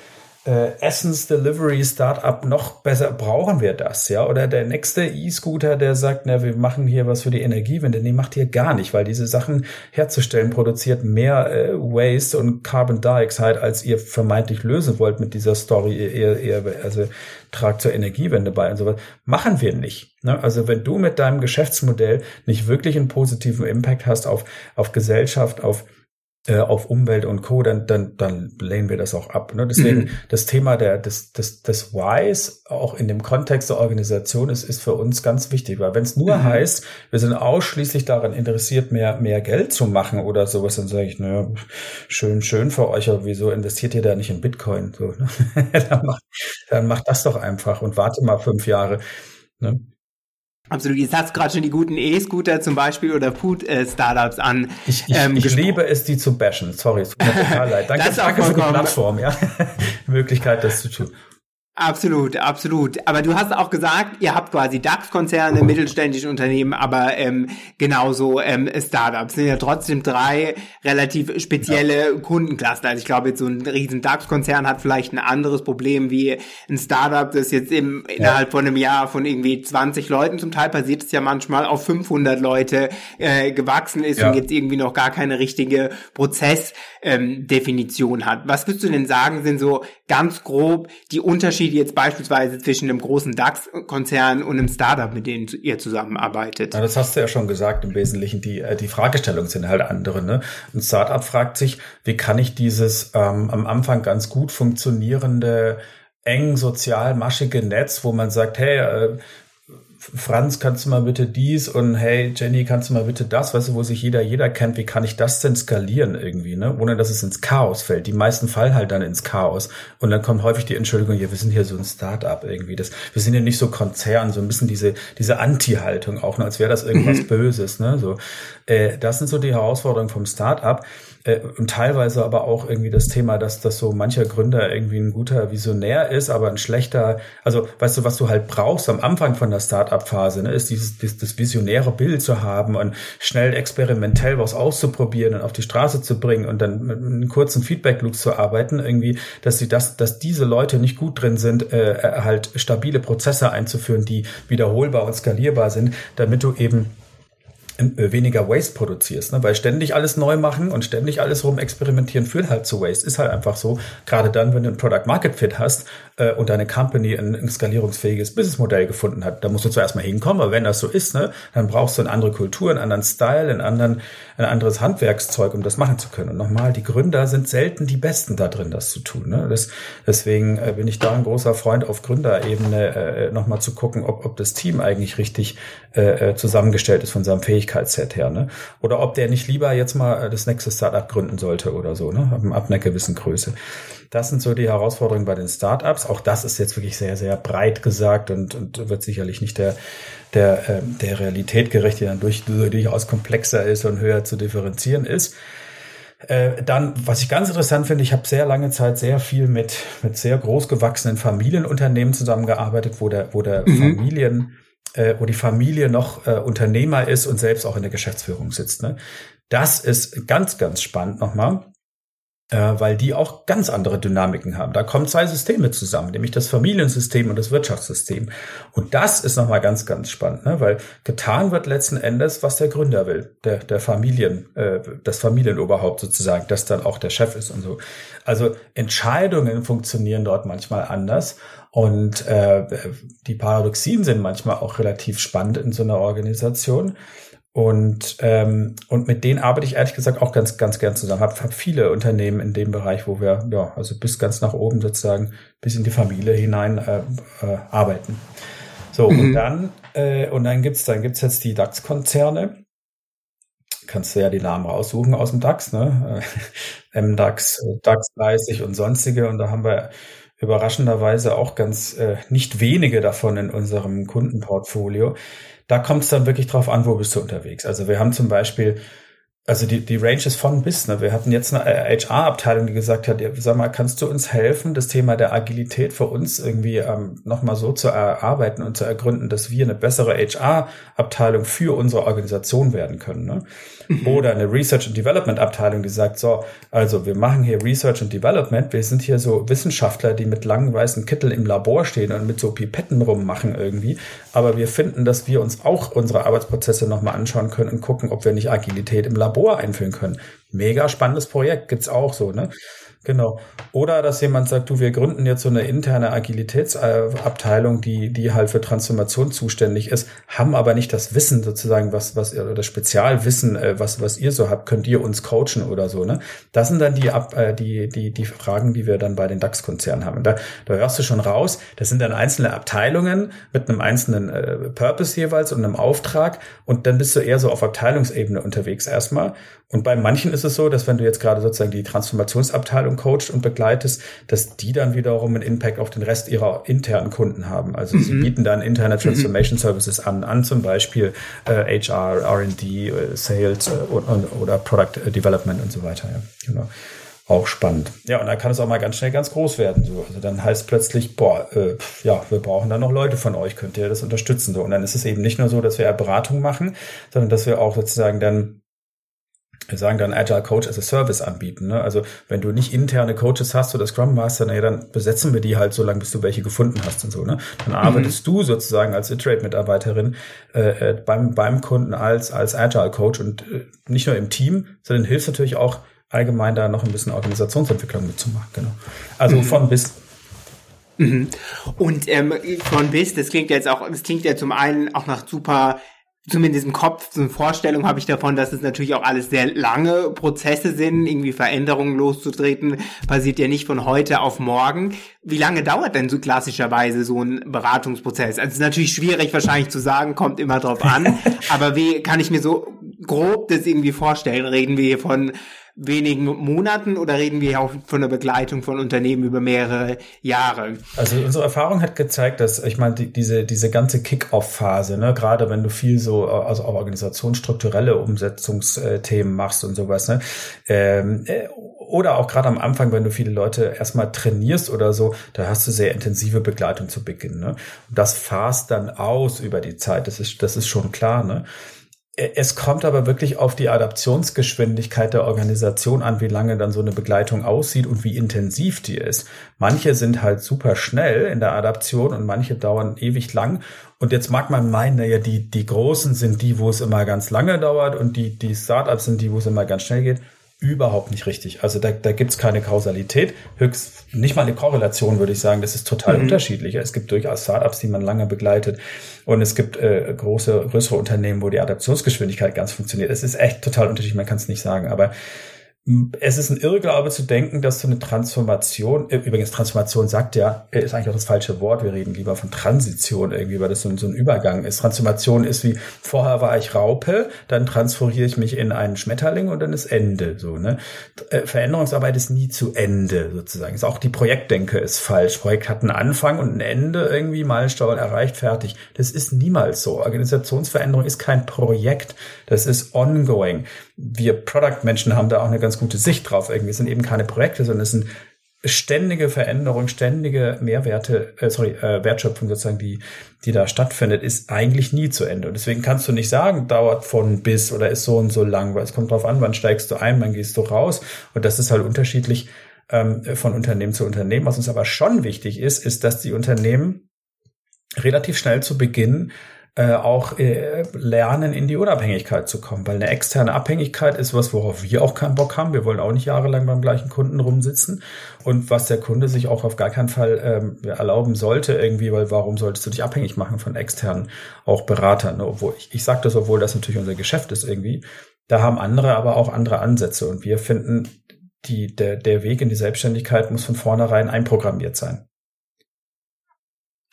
äh, Essence-Delivery Startup noch besser, brauchen wir das, ja? Oder der nächste E-Scooter, der sagt, na, wir machen hier was für die Energiewende. Nee, macht hier gar nicht, weil diese Sachen herzustellen produziert mehr äh, Waste und Carbon Dioxide, als ihr vermeintlich lösen wollt mit dieser Story. Ihr, ihr, also tragt zur Energiewende bei und sowas. Machen wir nicht. Ne? Also wenn du mit deinem Geschäftsmodell nicht wirklich einen positiven Impact hast auf, auf Gesellschaft, auf äh, auf Umwelt und Co., dann, dann, dann lehnen wir das auch ab. Ne? Deswegen mhm. das Thema der, des, des, des Whys auch in dem Kontext der Organisation ist, ist für uns ganz wichtig, weil wenn es nur mhm. heißt, wir sind ausschließlich daran interessiert, mehr, mehr Geld zu machen oder sowas, dann sage ich, naja, schön, schön für euch, aber wieso investiert ihr da nicht in Bitcoin? So, ne? dann, macht, dann macht das doch einfach und warte mal fünf Jahre. Ne? Absolut. Jetzt hast du gerade schon die guten E-Scooter zum Beispiel oder Food-Startups an. Ich, ich, ähm, ich liebe es, die zu bashen. Sorry, es tut mir total leid. Danke, danke für die Plattform, ja. Möglichkeit, das zu tun. Absolut, absolut. Aber du hast auch gesagt, ihr habt quasi DAX-Konzerne, mittelständische Unternehmen, aber ähm, genauso ähm, Startups. Sind ja trotzdem drei relativ spezielle ja. Kundenklassen. Also ich glaube, jetzt so ein riesen DAX-Konzern hat vielleicht ein anderes Problem wie ein Startup, das jetzt im, ja. innerhalb von einem Jahr von irgendwie 20 Leuten, zum Teil passiert es ja manchmal, auf 500 Leute äh, gewachsen ist ja. und jetzt irgendwie noch gar keine richtige Prozessdefinition ähm, hat. Was würdest du denn sagen, sind so ganz grob die Unterschiede Unterschiede jetzt beispielsweise zwischen einem großen DAX-Konzern und einem Startup, mit dem ihr zusammenarbeitet? Ja, das hast du ja schon gesagt im Wesentlichen. Die, äh, die Fragestellungen sind halt andere. Ne? Ein Startup fragt sich, wie kann ich dieses ähm, am Anfang ganz gut funktionierende eng sozial maschige Netz, wo man sagt, hey, äh, Franz, kannst du mal bitte dies und hey, Jenny, kannst du mal bitte das, weißt du, wo sich jeder, jeder kennt, wie kann ich das denn skalieren irgendwie, ne? Ohne dass es ins Chaos fällt. Die meisten fallen halt dann ins Chaos. Und dann kommt häufig die Entschuldigung, ja, wir sind hier so ein Start-up irgendwie. Das, wir sind ja nicht so Konzern, so ein bisschen diese, diese Anti-Haltung auch, ne, als wäre das irgendwas mhm. Böses, ne? So, äh, das sind so die Herausforderungen vom Start-up äh, und teilweise aber auch irgendwie das Thema, dass das so mancher Gründer irgendwie ein guter Visionär ist, aber ein schlechter, also weißt du, was du halt brauchst am Anfang von der Start-up-Phase, ne, ist dieses, dieses das visionäre Bild zu haben und schnell experimentell was auszuprobieren und auf die Straße zu bringen und dann mit einem kurzen Feedback-Loop zu arbeiten, irgendwie, dass sie das, dass diese Leute nicht gut drin sind, äh, äh, halt stabile Prozesse einzuführen, die wiederholbar und skalierbar sind, damit du eben weniger Waste produzierst, ne? weil ständig alles neu machen und ständig alles rum experimentieren führt halt zu Waste. Ist halt einfach so. Gerade dann, wenn du ein Product Market Fit hast äh, und deine Company ein, ein skalierungsfähiges Businessmodell gefunden hat, da musst du zuerst mal hinkommen. Aber wenn das so ist, ne, dann brauchst du eine andere Kultur, einen anderen Style, einen anderen, ein anderes Handwerkszeug, um das machen zu können. Und nochmal, die Gründer sind selten die Besten da drin, das zu tun. Ne? Das, deswegen äh, bin ich da ein großer Freund auf Gründerebene, äh, nochmal zu gucken, ob, ob das Team eigentlich richtig äh, äh zusammengestellt ist von seinem Fähigkeiten Persönlichkeitsset her, ne? Oder ob der nicht lieber jetzt mal äh, das nächste Startup gründen sollte oder so, ne? Ab, einer gewissen Größe. Das sind so die Herausforderungen bei den Startups. Auch das ist jetzt wirklich sehr, sehr breit gesagt und, und wird sicherlich nicht der, der, äh, der Realität gerecht, die dann durch, durchaus komplexer ist und höher zu differenzieren ist. Äh, dann, was ich ganz interessant finde, ich habe sehr lange Zeit sehr viel mit, mit sehr großgewachsenen Familienunternehmen zusammengearbeitet, wo der, wo der mhm. Familien, äh, wo die Familie noch äh, Unternehmer ist und selbst auch in der Geschäftsführung sitzt. Ne? Das ist ganz, ganz spannend nochmal äh, weil die auch ganz andere Dynamiken haben. Da kommen zwei Systeme zusammen, nämlich das Familiensystem und das Wirtschaftssystem. Und das ist nochmal ganz, ganz spannend, ne? weil getan wird letzten Endes, was der Gründer will, der, der Familien, äh, das Familienoberhaupt sozusagen, das dann auch der Chef ist und so. Also Entscheidungen funktionieren dort manchmal anders. Und äh, die Paradoxien sind manchmal auch relativ spannend in so einer Organisation. Und, ähm, und mit denen arbeite ich ehrlich gesagt auch ganz, ganz gern zusammen. Hab, hab viele Unternehmen in dem Bereich, wo wir, ja, also bis ganz nach oben sozusagen, bis in die Familie hinein äh, äh, arbeiten. So, mhm. und dann, äh, und dann gibt's dann gibt's jetzt die DAX-Konzerne. Kannst du ja die Namen raussuchen aus dem DAX, ne? MDAX, DAX 30 und sonstige. Und da haben wir überraschenderweise auch ganz äh, nicht wenige davon in unserem Kundenportfolio da kommt es dann wirklich drauf an, wo bist du unterwegs. Also wir haben zum Beispiel also die, die Range ist von bis. Ne? Wir hatten jetzt eine HR-Abteilung, die gesagt hat, ja, sag mal, kannst du uns helfen, das Thema der Agilität für uns irgendwie ähm, nochmal so zu erarbeiten und zu ergründen, dass wir eine bessere HR-Abteilung für unsere Organisation werden können. Ne? Mhm. Oder eine Research and Development Abteilung, die sagt, so, also wir machen hier Research and Development, wir sind hier so Wissenschaftler, die mit langen weißen Kittel im Labor stehen und mit so Pipetten rummachen irgendwie. Aber wir finden, dass wir uns auch unsere Arbeitsprozesse nochmal anschauen können und gucken, ob wir nicht Agilität im Labor einführen können. Mega spannendes Projekt, gibt's auch so, ne? Genau. Oder dass jemand sagt, du, wir gründen jetzt so eine interne Agilitätsabteilung, die, die halt für Transformation zuständig ist, haben aber nicht das Wissen sozusagen, was, was, oder das Spezialwissen, äh, was, was ihr so habt, könnt ihr uns coachen oder so, ne? Das sind dann die, äh, die, die, die Fragen, die wir dann bei den DAX-Konzernen haben. Da, da hörst du schon raus, das sind dann einzelne Abteilungen mit einem einzelnen äh, Purpose jeweils und einem Auftrag und dann bist du eher so auf Abteilungsebene unterwegs erstmal. Und bei manchen ist es so, dass wenn du jetzt gerade sozusagen die Transformationsabteilung coachst und begleitest, dass die dann wiederum einen Impact auf den Rest ihrer internen Kunden haben. Also mhm. sie bieten dann interne mhm. Transformation. Services an, an zum Beispiel äh, HR, R&D, äh, Sales äh, und, und, oder Product Development und so weiter. Ja, genau. Auch spannend. Ja, und dann kann es auch mal ganz schnell ganz groß werden. So. Also dann heißt plötzlich, boah, äh, ja, wir brauchen da noch Leute von euch, könnt ihr das unterstützen? So. Und dann ist es eben nicht nur so, dass wir Beratung machen, sondern dass wir auch sozusagen dann wir sagen dann Agile Coach as a Service anbieten. Ne? Also wenn du nicht interne Coaches hast oder Scrum Master, naja, dann besetzen wir die halt so lange, bis du welche gefunden hast und so. Ne? Dann arbeitest mhm. du sozusagen als Iterate-Mitarbeiterin äh, äh, beim, beim Kunden als, als Agile Coach und äh, nicht nur im Team, sondern hilfst natürlich auch allgemein da noch ein bisschen Organisationsentwicklung mitzumachen. Genau. Also mhm. von bis. Mhm. Und ähm, von bis, das klingt jetzt auch, das klingt ja zum einen auch nach super zumindest im Kopf so eine Vorstellung habe ich davon, dass es natürlich auch alles sehr lange Prozesse sind, irgendwie Veränderungen loszutreten, passiert ja nicht von heute auf morgen. Wie lange dauert denn so klassischerweise so ein Beratungsprozess? Also es ist natürlich schwierig wahrscheinlich zu sagen, kommt immer drauf an, aber wie kann ich mir so grob das irgendwie vorstellen? Reden wir hier von wenigen Monaten oder reden wir auch von der Begleitung von Unternehmen über mehrere Jahre? Also unsere Erfahrung hat gezeigt, dass ich meine die, diese diese ganze Kick-off-Phase, ne, gerade wenn du viel so also auch organisationsstrukturelle Umsetzungsthemen machst und sowas, ne, ähm, äh, oder auch gerade am Anfang, wenn du viele Leute erstmal trainierst oder so, da hast du sehr intensive Begleitung zu Beginn. Ne? Und das fasst dann aus über die Zeit. Das ist das ist schon klar. Ne? Es kommt aber wirklich auf die Adaptionsgeschwindigkeit der Organisation an, wie lange dann so eine Begleitung aussieht und wie intensiv die ist. Manche sind halt super schnell in der Adaption und manche dauern ewig lang. Und jetzt mag man meinen, naja, die, die Großen sind die, wo es immer ganz lange dauert und die, die Startups sind die, wo es immer ganz schnell geht überhaupt nicht richtig. Also da, da gibt es keine Kausalität, höchst nicht mal eine Korrelation, würde ich sagen. Das ist total mhm. unterschiedlich. Es gibt durchaus Startups, die man lange begleitet und es gibt äh, große, größere Unternehmen, wo die Adaptionsgeschwindigkeit ganz funktioniert. Es ist echt total unterschiedlich, man kann es nicht sagen. Aber es ist ein Irrglaube zu denken, dass so eine Transformation, äh, übrigens Transformation sagt ja, äh, ist eigentlich auch das falsche Wort, wir reden lieber von Transition irgendwie, weil das so ein, Übergang ist. Transformation ist wie, vorher war ich Raupe, dann transferiere ich mich in einen Schmetterling und dann ist Ende, so, ne. Äh, Veränderungsarbeit ist nie zu Ende, sozusagen. Ist auch die Projektdenke ist falsch. Projekt hat einen Anfang und ein Ende irgendwie, Meilenstein erreicht, fertig. Das ist niemals so. Organisationsveränderung ist kein Projekt, das ist ongoing. Wir Product-Menschen haben da auch eine ganz gute Sicht drauf irgendwie. Sind eben keine Projekte, sondern es sind ständige Veränderung, ständige Mehrwerte, äh, sorry, äh, Wertschöpfung sozusagen, die, die da stattfindet, ist eigentlich nie zu Ende. Und deswegen kannst du nicht sagen, dauert von bis oder ist so und so lang, weil es kommt drauf an, wann steigst du ein, wann gehst du raus. Und das ist halt unterschiedlich ähm, von Unternehmen zu Unternehmen. Was uns aber schon wichtig ist, ist, dass die Unternehmen relativ schnell zu Beginn äh, auch äh, lernen, in die Unabhängigkeit zu kommen. Weil eine externe Abhängigkeit ist was, worauf wir auch keinen Bock haben. Wir wollen auch nicht jahrelang beim gleichen Kunden rumsitzen. Und was der Kunde sich auch auf gar keinen Fall ähm, erlauben sollte, irgendwie, weil warum solltest du dich abhängig machen von externen auch Beratern? Ne? Obwohl ich, ich sage das, obwohl das natürlich unser Geschäft ist irgendwie. Da haben andere aber auch andere Ansätze. Und wir finden, die, der, der Weg in die Selbstständigkeit muss von vornherein einprogrammiert sein.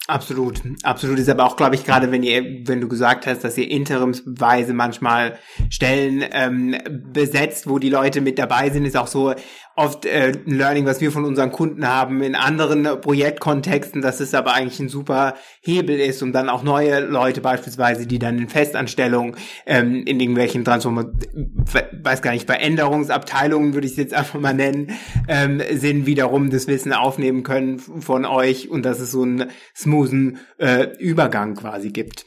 Absolut, absolut. Ist aber auch, glaube ich, gerade wenn ihr, wenn du gesagt hast, dass ihr interimsweise manchmal Stellen ähm, besetzt, wo die Leute mit dabei sind, ist auch so, oft äh, Learning, was wir von unseren Kunden haben in anderen Projektkontexten, dass es aber eigentlich ein super Hebel ist, um dann auch neue Leute beispielsweise, die dann in Festanstellungen ähm, in irgendwelchen Transformationen, weiß gar nicht, Veränderungsabteilungen würde ich es jetzt einfach mal nennen, ähm, sind, wiederum das Wissen aufnehmen können von euch und dass es so einen smoothen äh, Übergang quasi gibt.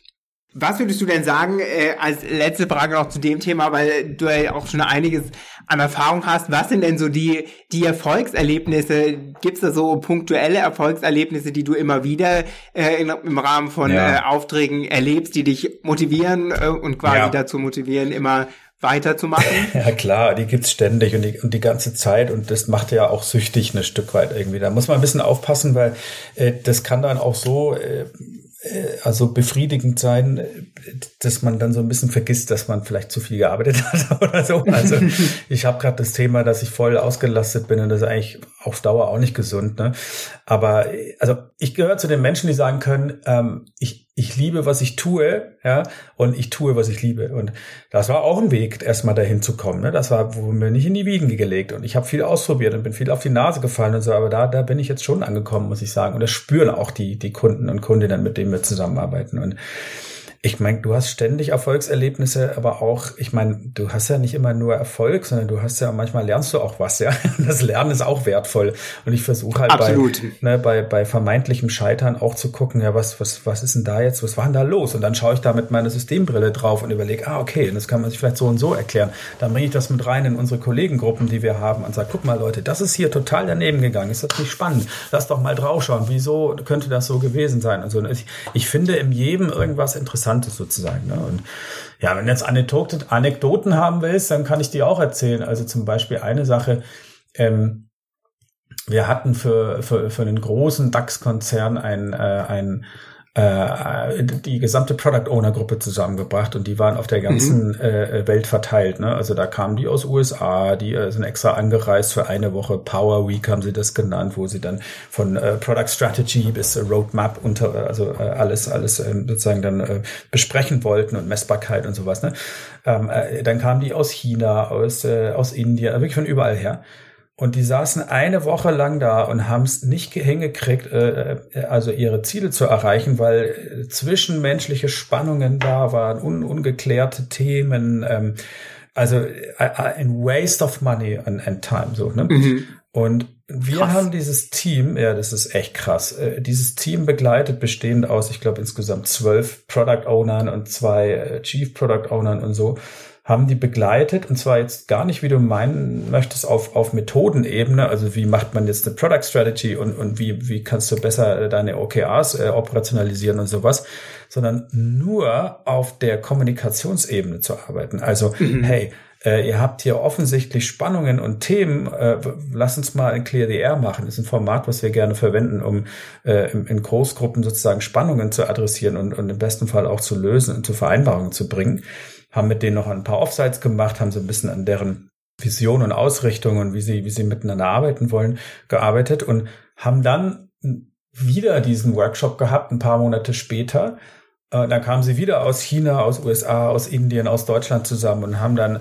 Was würdest du denn sagen, äh, als letzte Frage noch zu dem Thema, weil du ja auch schon einiges an Erfahrung hast. Was sind denn so die, die Erfolgserlebnisse? Gibt es da so punktuelle Erfolgserlebnisse, die du immer wieder äh, in, im Rahmen von ja. äh, Aufträgen erlebst, die dich motivieren äh, und quasi ja. dazu motivieren, immer weiterzumachen? Ja klar, die gibt's ständig und die, und die ganze Zeit und das macht ja auch süchtig ein Stück weit irgendwie. Da muss man ein bisschen aufpassen, weil äh, das kann dann auch so äh, äh, also befriedigend sein, dass man dann so ein bisschen vergisst, dass man vielleicht zu viel gearbeitet hat oder so. Also ich habe gerade das Thema, dass ich voll ausgelastet bin und das ist eigentlich auf Dauer auch nicht gesund. Ne? Aber also ich gehöre zu den Menschen, die sagen können, ähm, ich, ich liebe, was ich tue, ja, und ich tue, was ich liebe. Und das war auch ein Weg, erstmal dahin zu kommen. Ne? Das war, wo mir nicht in die Wiegen gelegt. Und ich habe viel ausprobiert und bin viel auf die Nase gefallen und so, aber da, da bin ich jetzt schon angekommen, muss ich sagen. Und das spüren auch die, die Kunden und Kundinnen, mit denen wir zusammenarbeiten. Und ich meine, du hast ständig Erfolgserlebnisse, aber auch, ich meine, du hast ja nicht immer nur Erfolg, sondern du hast ja manchmal lernst du auch was, ja. Das Lernen ist auch wertvoll. Und ich versuche halt Absolut. bei, ne, bei, bei vermeintlichem Scheitern auch zu gucken, ja, was, was, was ist denn da jetzt, was war denn da los? Und dann schaue ich da mit meiner Systembrille drauf und überlege, ah, okay, das kann man sich vielleicht so und so erklären. Dann bringe ich das mit rein in unsere Kollegengruppen, die wir haben und sage, guck mal, Leute, das ist hier total daneben gegangen. Ist das nicht spannend? Lass doch mal draufschauen. Wieso könnte das so gewesen sein? Und so. Ich, ich finde in jedem irgendwas interessant Interessantes sozusagen. Ne? Und ja, wenn du jetzt Anekdoten, Anekdoten haben willst, dann kann ich die auch erzählen. Also zum Beispiel eine Sache, ähm, wir hatten für, für, für einen großen DAX-Konzern ein, äh, ein äh, die gesamte Product Owner Gruppe zusammengebracht und die waren auf der ganzen mhm. äh, Welt verteilt. Ne? Also da kamen die aus USA, die äh, sind extra angereist für eine Woche. Power Week haben sie das genannt, wo sie dann von äh, Product Strategy bis äh, Roadmap unter, also äh, alles, alles äh, sozusagen dann äh, besprechen wollten und Messbarkeit und sowas. Ne? Ähm, äh, dann kamen die aus China, aus, äh, aus Indien, wirklich von überall her. Und die saßen eine Woche lang da und haben es nicht hingekriegt, äh, äh, also ihre Ziele zu erreichen, weil äh, zwischenmenschliche Spannungen da waren, un ungeklärte Themen, ähm, also ein Waste of Money and, and Time. So, ne? Mhm. Und wir krass. haben dieses Team, ja, das ist echt krass, dieses Team begleitet, bestehend aus, ich glaube, insgesamt zwölf Product Ownern und zwei Chief Product Ownern und so haben die begleitet und zwar jetzt gar nicht, wie du meinen möchtest, auf, auf Methodenebene, also wie macht man jetzt eine Product Strategy und, und wie, wie kannst du besser deine OKRs äh, operationalisieren und sowas, sondern nur auf der Kommunikationsebene zu arbeiten. Also, mhm. hey, äh, ihr habt hier offensichtlich Spannungen und Themen. Äh, lass uns mal ein Clear the Air machen. Das ist ein Format, was wir gerne verwenden, um äh, in, in Großgruppen sozusagen Spannungen zu adressieren und, und im besten Fall auch zu lösen und zu Vereinbarungen zu bringen haben mit denen noch ein paar Offsites gemacht, haben so ein bisschen an deren Vision und Ausrichtung und wie sie, wie sie miteinander arbeiten wollen, gearbeitet und haben dann wieder diesen Workshop gehabt, ein paar Monate später. Äh, dann kamen sie wieder aus China, aus USA, aus Indien, aus Deutschland zusammen und haben dann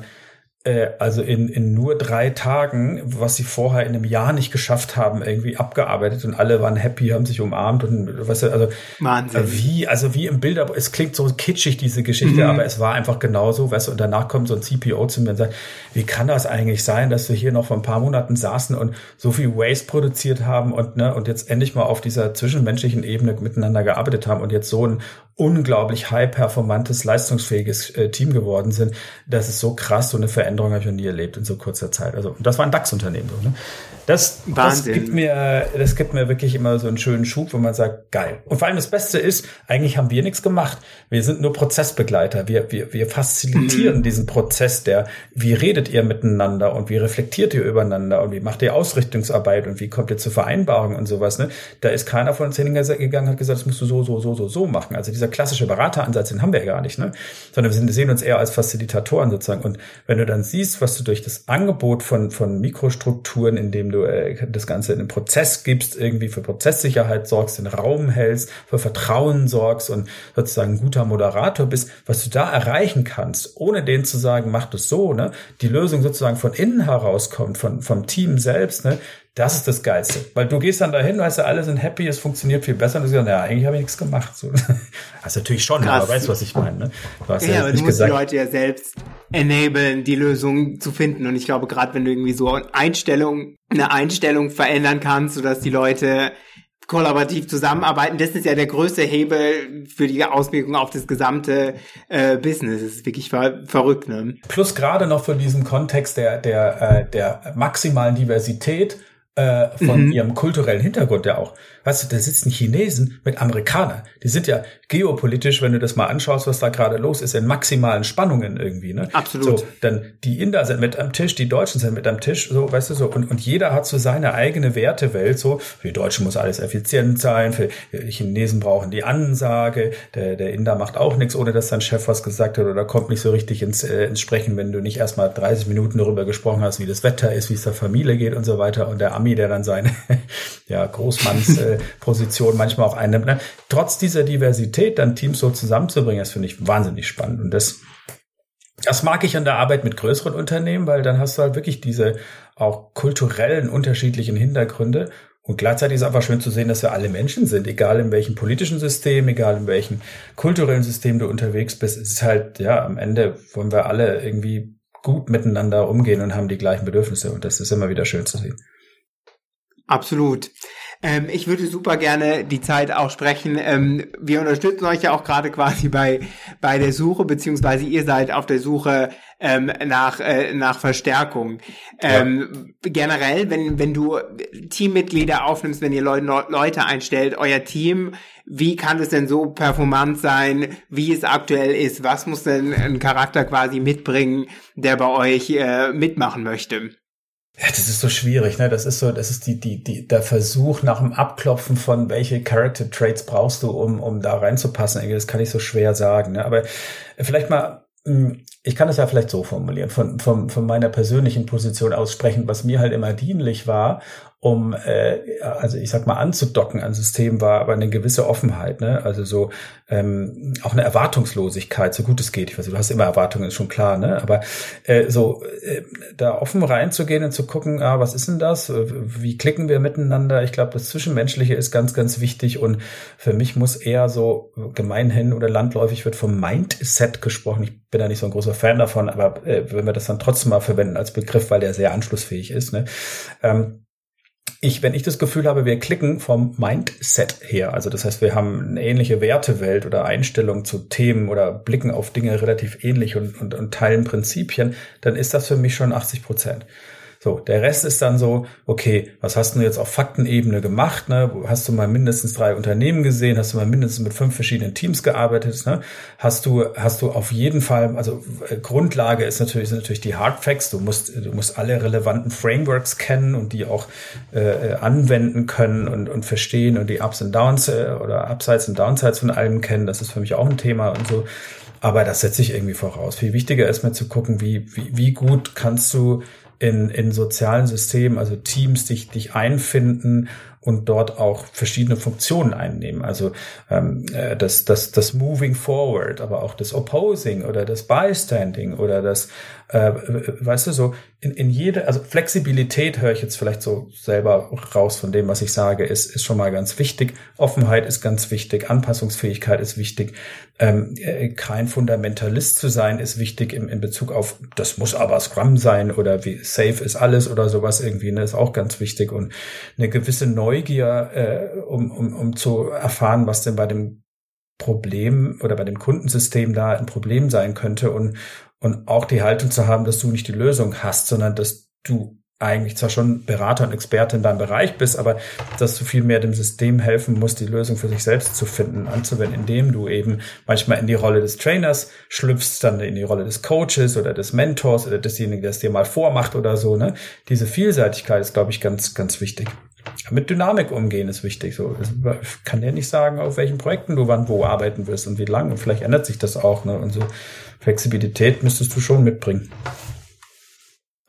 also in, in nur drei Tagen, was sie vorher in einem Jahr nicht geschafft haben, irgendwie abgearbeitet und alle waren happy, haben sich umarmt und was also Wahnsinn. Äh, wie, also wie im Bilder, es klingt so kitschig, diese Geschichte, mhm. aber es war einfach genauso, weißt du, und danach kommt so ein CPO zu mir und sagt, wie kann das eigentlich sein, dass wir hier noch vor ein paar Monaten saßen und so viel Waste produziert haben und, ne, und jetzt endlich mal auf dieser zwischenmenschlichen Ebene miteinander gearbeitet haben und jetzt so ein unglaublich high performantes, leistungsfähiges äh, Team geworden sind. Das ist so krass, so eine Veränderung habe ich noch nie erlebt in so kurzer Zeit. Also das war ein DAX-Unternehmen. So, ne? Das, das gibt mir, das gibt mir wirklich immer so einen schönen Schub, wo man sagt, geil. Und vor allem das Beste ist, eigentlich haben wir nichts gemacht. Wir sind nur Prozessbegleiter. Wir, wir, wir facilitieren mhm. diesen Prozess der, wie redet ihr miteinander und wie reflektiert ihr übereinander und wie macht ihr Ausrichtungsarbeit und wie kommt ihr zur Vereinbarung und sowas, ne? Da ist keiner von uns hingegangen und hat gesagt, das musst du so, so, so, so, so machen. Also dieser klassische Berateransatz, den haben wir ja gar nicht, ne? Sondern wir sehen uns eher als Facilitatoren sozusagen. Und wenn du dann siehst, was du durch das Angebot von, von Mikrostrukturen, in dem du äh, das Ganze in den Prozess gibst, irgendwie für Prozesssicherheit sorgst, den Raum hältst, für Vertrauen sorgst und sozusagen ein guter Moderator bist, was du da erreichen kannst, ohne denen zu sagen, mach das so, ne? Die Lösung sozusagen von innen herauskommt, von, vom Team selbst, ne? Das ist das Geilste. Weil du gehst dann dahin, weißt du, alle sind happy, es funktioniert viel besser und du sagst, ja, eigentlich habe ich nichts gemacht. So. Das ist natürlich schon, Krass. aber weißt du, was ich meine. Ne? Du hast ja, ja aber du musst gesagt. die Leute ja selbst enablen, die Lösung zu finden. Und ich glaube, gerade wenn du irgendwie so eine Einstellung, eine Einstellung verändern kannst, sodass die Leute kollaborativ zusammenarbeiten, das ist ja der größte Hebel für die Auswirkungen auf das gesamte äh, Business. Das ist wirklich ver verrückt. Ne? Plus gerade noch für diesen Kontext der, der, äh, der maximalen Diversität äh, von mhm. ihrem kulturellen Hintergrund ja auch. Weißt du, da sitzen Chinesen mit Amerikanern. Die sind ja geopolitisch, wenn du das mal anschaust, was da gerade los ist, in maximalen Spannungen irgendwie. Ne? Absolut. So, dann die Inder sind mit am Tisch, die Deutschen sind mit am Tisch, so, weißt du so. Und, und jeder hat so seine eigene Wertewelt. So, für die Deutschen muss alles effizient sein, für die Chinesen brauchen die Ansage, der, der Inder macht auch nichts, ohne dass sein Chef was gesagt hat oder kommt nicht so richtig ins, äh, ins Sprechen, wenn du nicht erstmal 30 Minuten darüber gesprochen hast, wie das Wetter ist, wie es der Familie geht und so weiter. Und der Ami, der dann seine ja, Großmanns äh, Position manchmal auch einnimmt. Ne? Trotz dieser Diversität dann Teams so zusammenzubringen, das finde ich wahnsinnig spannend. Und das, das mag ich an der Arbeit mit größeren Unternehmen, weil dann hast du halt wirklich diese auch kulturellen unterschiedlichen Hintergründe. Und gleichzeitig ist einfach schön zu sehen, dass wir alle Menschen sind, egal in welchem politischen System, egal in welchem kulturellen System du unterwegs bist. Es ist halt, ja, am Ende wollen wir alle irgendwie gut miteinander umgehen und haben die gleichen Bedürfnisse. Und das ist immer wieder schön zu sehen. Absolut. Ähm, ich würde super gerne die Zeit auch sprechen. Ähm, wir unterstützen euch ja auch gerade quasi bei, bei der Suche, beziehungsweise ihr seid auf der Suche ähm, nach, äh, nach Verstärkung. Ähm, ja. Generell, wenn, wenn du Teammitglieder aufnimmst, wenn ihr Leute, Leute einstellt, euer Team, wie kann es denn so performant sein, wie es aktuell ist? Was muss denn ein Charakter quasi mitbringen, der bei euch äh, mitmachen möchte? Ja, das ist so schwierig, ne? Das ist so, das ist die, die, die, der Versuch nach dem Abklopfen von welche Character Traits brauchst du, um, um da reinzupassen. Das kann ich so schwer sagen, ne? Aber vielleicht mal, hm, ich kann es ja vielleicht so formulieren, von, von, von meiner persönlichen Position aussprechen, was mir halt immer dienlich war um, äh, also ich sag mal, anzudocken an System war aber eine gewisse Offenheit, ne? Also so ähm, auch eine Erwartungslosigkeit, so gut es geht. Ich weiß, du hast immer Erwartungen, ist schon klar, ne? Aber äh, so äh, da offen reinzugehen und zu gucken, ah, was ist denn das? Wie klicken wir miteinander? Ich glaube, das Zwischenmenschliche ist ganz, ganz wichtig und für mich muss eher so gemeinhin oder landläufig wird vom Mindset gesprochen. Ich bin da nicht so ein großer Fan davon, aber äh, wenn wir das dann trotzdem mal verwenden als Begriff, weil der sehr anschlussfähig ist, ne? Ähm, ich, wenn ich das Gefühl habe, wir klicken vom Mindset her, also das heißt, wir haben eine ähnliche Wertewelt oder Einstellung zu Themen oder blicken auf Dinge relativ ähnlich und, und, und teilen Prinzipien, dann ist das für mich schon 80 Prozent. So, der Rest ist dann so, okay, was hast du jetzt auf Faktenebene gemacht? Ne? Hast du mal mindestens drei Unternehmen gesehen? Hast du mal mindestens mit fünf verschiedenen Teams gearbeitet? Ne? Hast du, hast du auf jeden Fall, also äh, Grundlage ist natürlich, sind natürlich die Hard Facts. Du musst, du musst alle relevanten Frameworks kennen und die auch äh, anwenden können und, und verstehen und die Ups und Downs äh, oder Upsides und Downsides von allem kennen. Das ist für mich auch ein Thema und so. Aber das setze ich irgendwie voraus. Viel wichtiger ist mir zu gucken, wie, wie, wie gut kannst du in, in sozialen Systemen, also Teams, dich, dich einfinden und dort auch verschiedene Funktionen einnehmen. Also ähm, äh, das, das, das Moving Forward, aber auch das Opposing oder das Bystanding oder das, äh, weißt du, so in, in jede, also Flexibilität höre ich jetzt vielleicht so selber raus von dem, was ich sage, ist, ist schon mal ganz wichtig. Offenheit ist ganz wichtig, Anpassungsfähigkeit ist wichtig. Ähm, äh, kein Fundamentalist zu sein ist wichtig in, in Bezug auf, das muss aber Scrum sein oder wie safe ist alles oder sowas irgendwie, ne, ist auch ganz wichtig und eine gewisse Neugier, äh, um, um, um zu erfahren, was denn bei dem Problem oder bei dem Kundensystem da ein Problem sein könnte und, und auch die Haltung zu haben, dass du nicht die Lösung hast, sondern dass du eigentlich zwar schon Berater und Experte in deinem Bereich bist, aber dass du viel mehr dem System helfen musst, die Lösung für sich selbst zu finden, anzuwenden, indem du eben manchmal in die Rolle des Trainers schlüpfst, dann in die Rolle des Coaches oder des Mentors oder desjenigen, der es dir mal vormacht oder so. Ne? Diese Vielseitigkeit ist, glaube ich, ganz, ganz wichtig. Mit Dynamik umgehen ist wichtig. So, ich kann dir nicht sagen, auf welchen Projekten du wann wo arbeiten wirst und wie lange. Und vielleicht ändert sich das auch. Ne? Und so Flexibilität müsstest du schon mitbringen.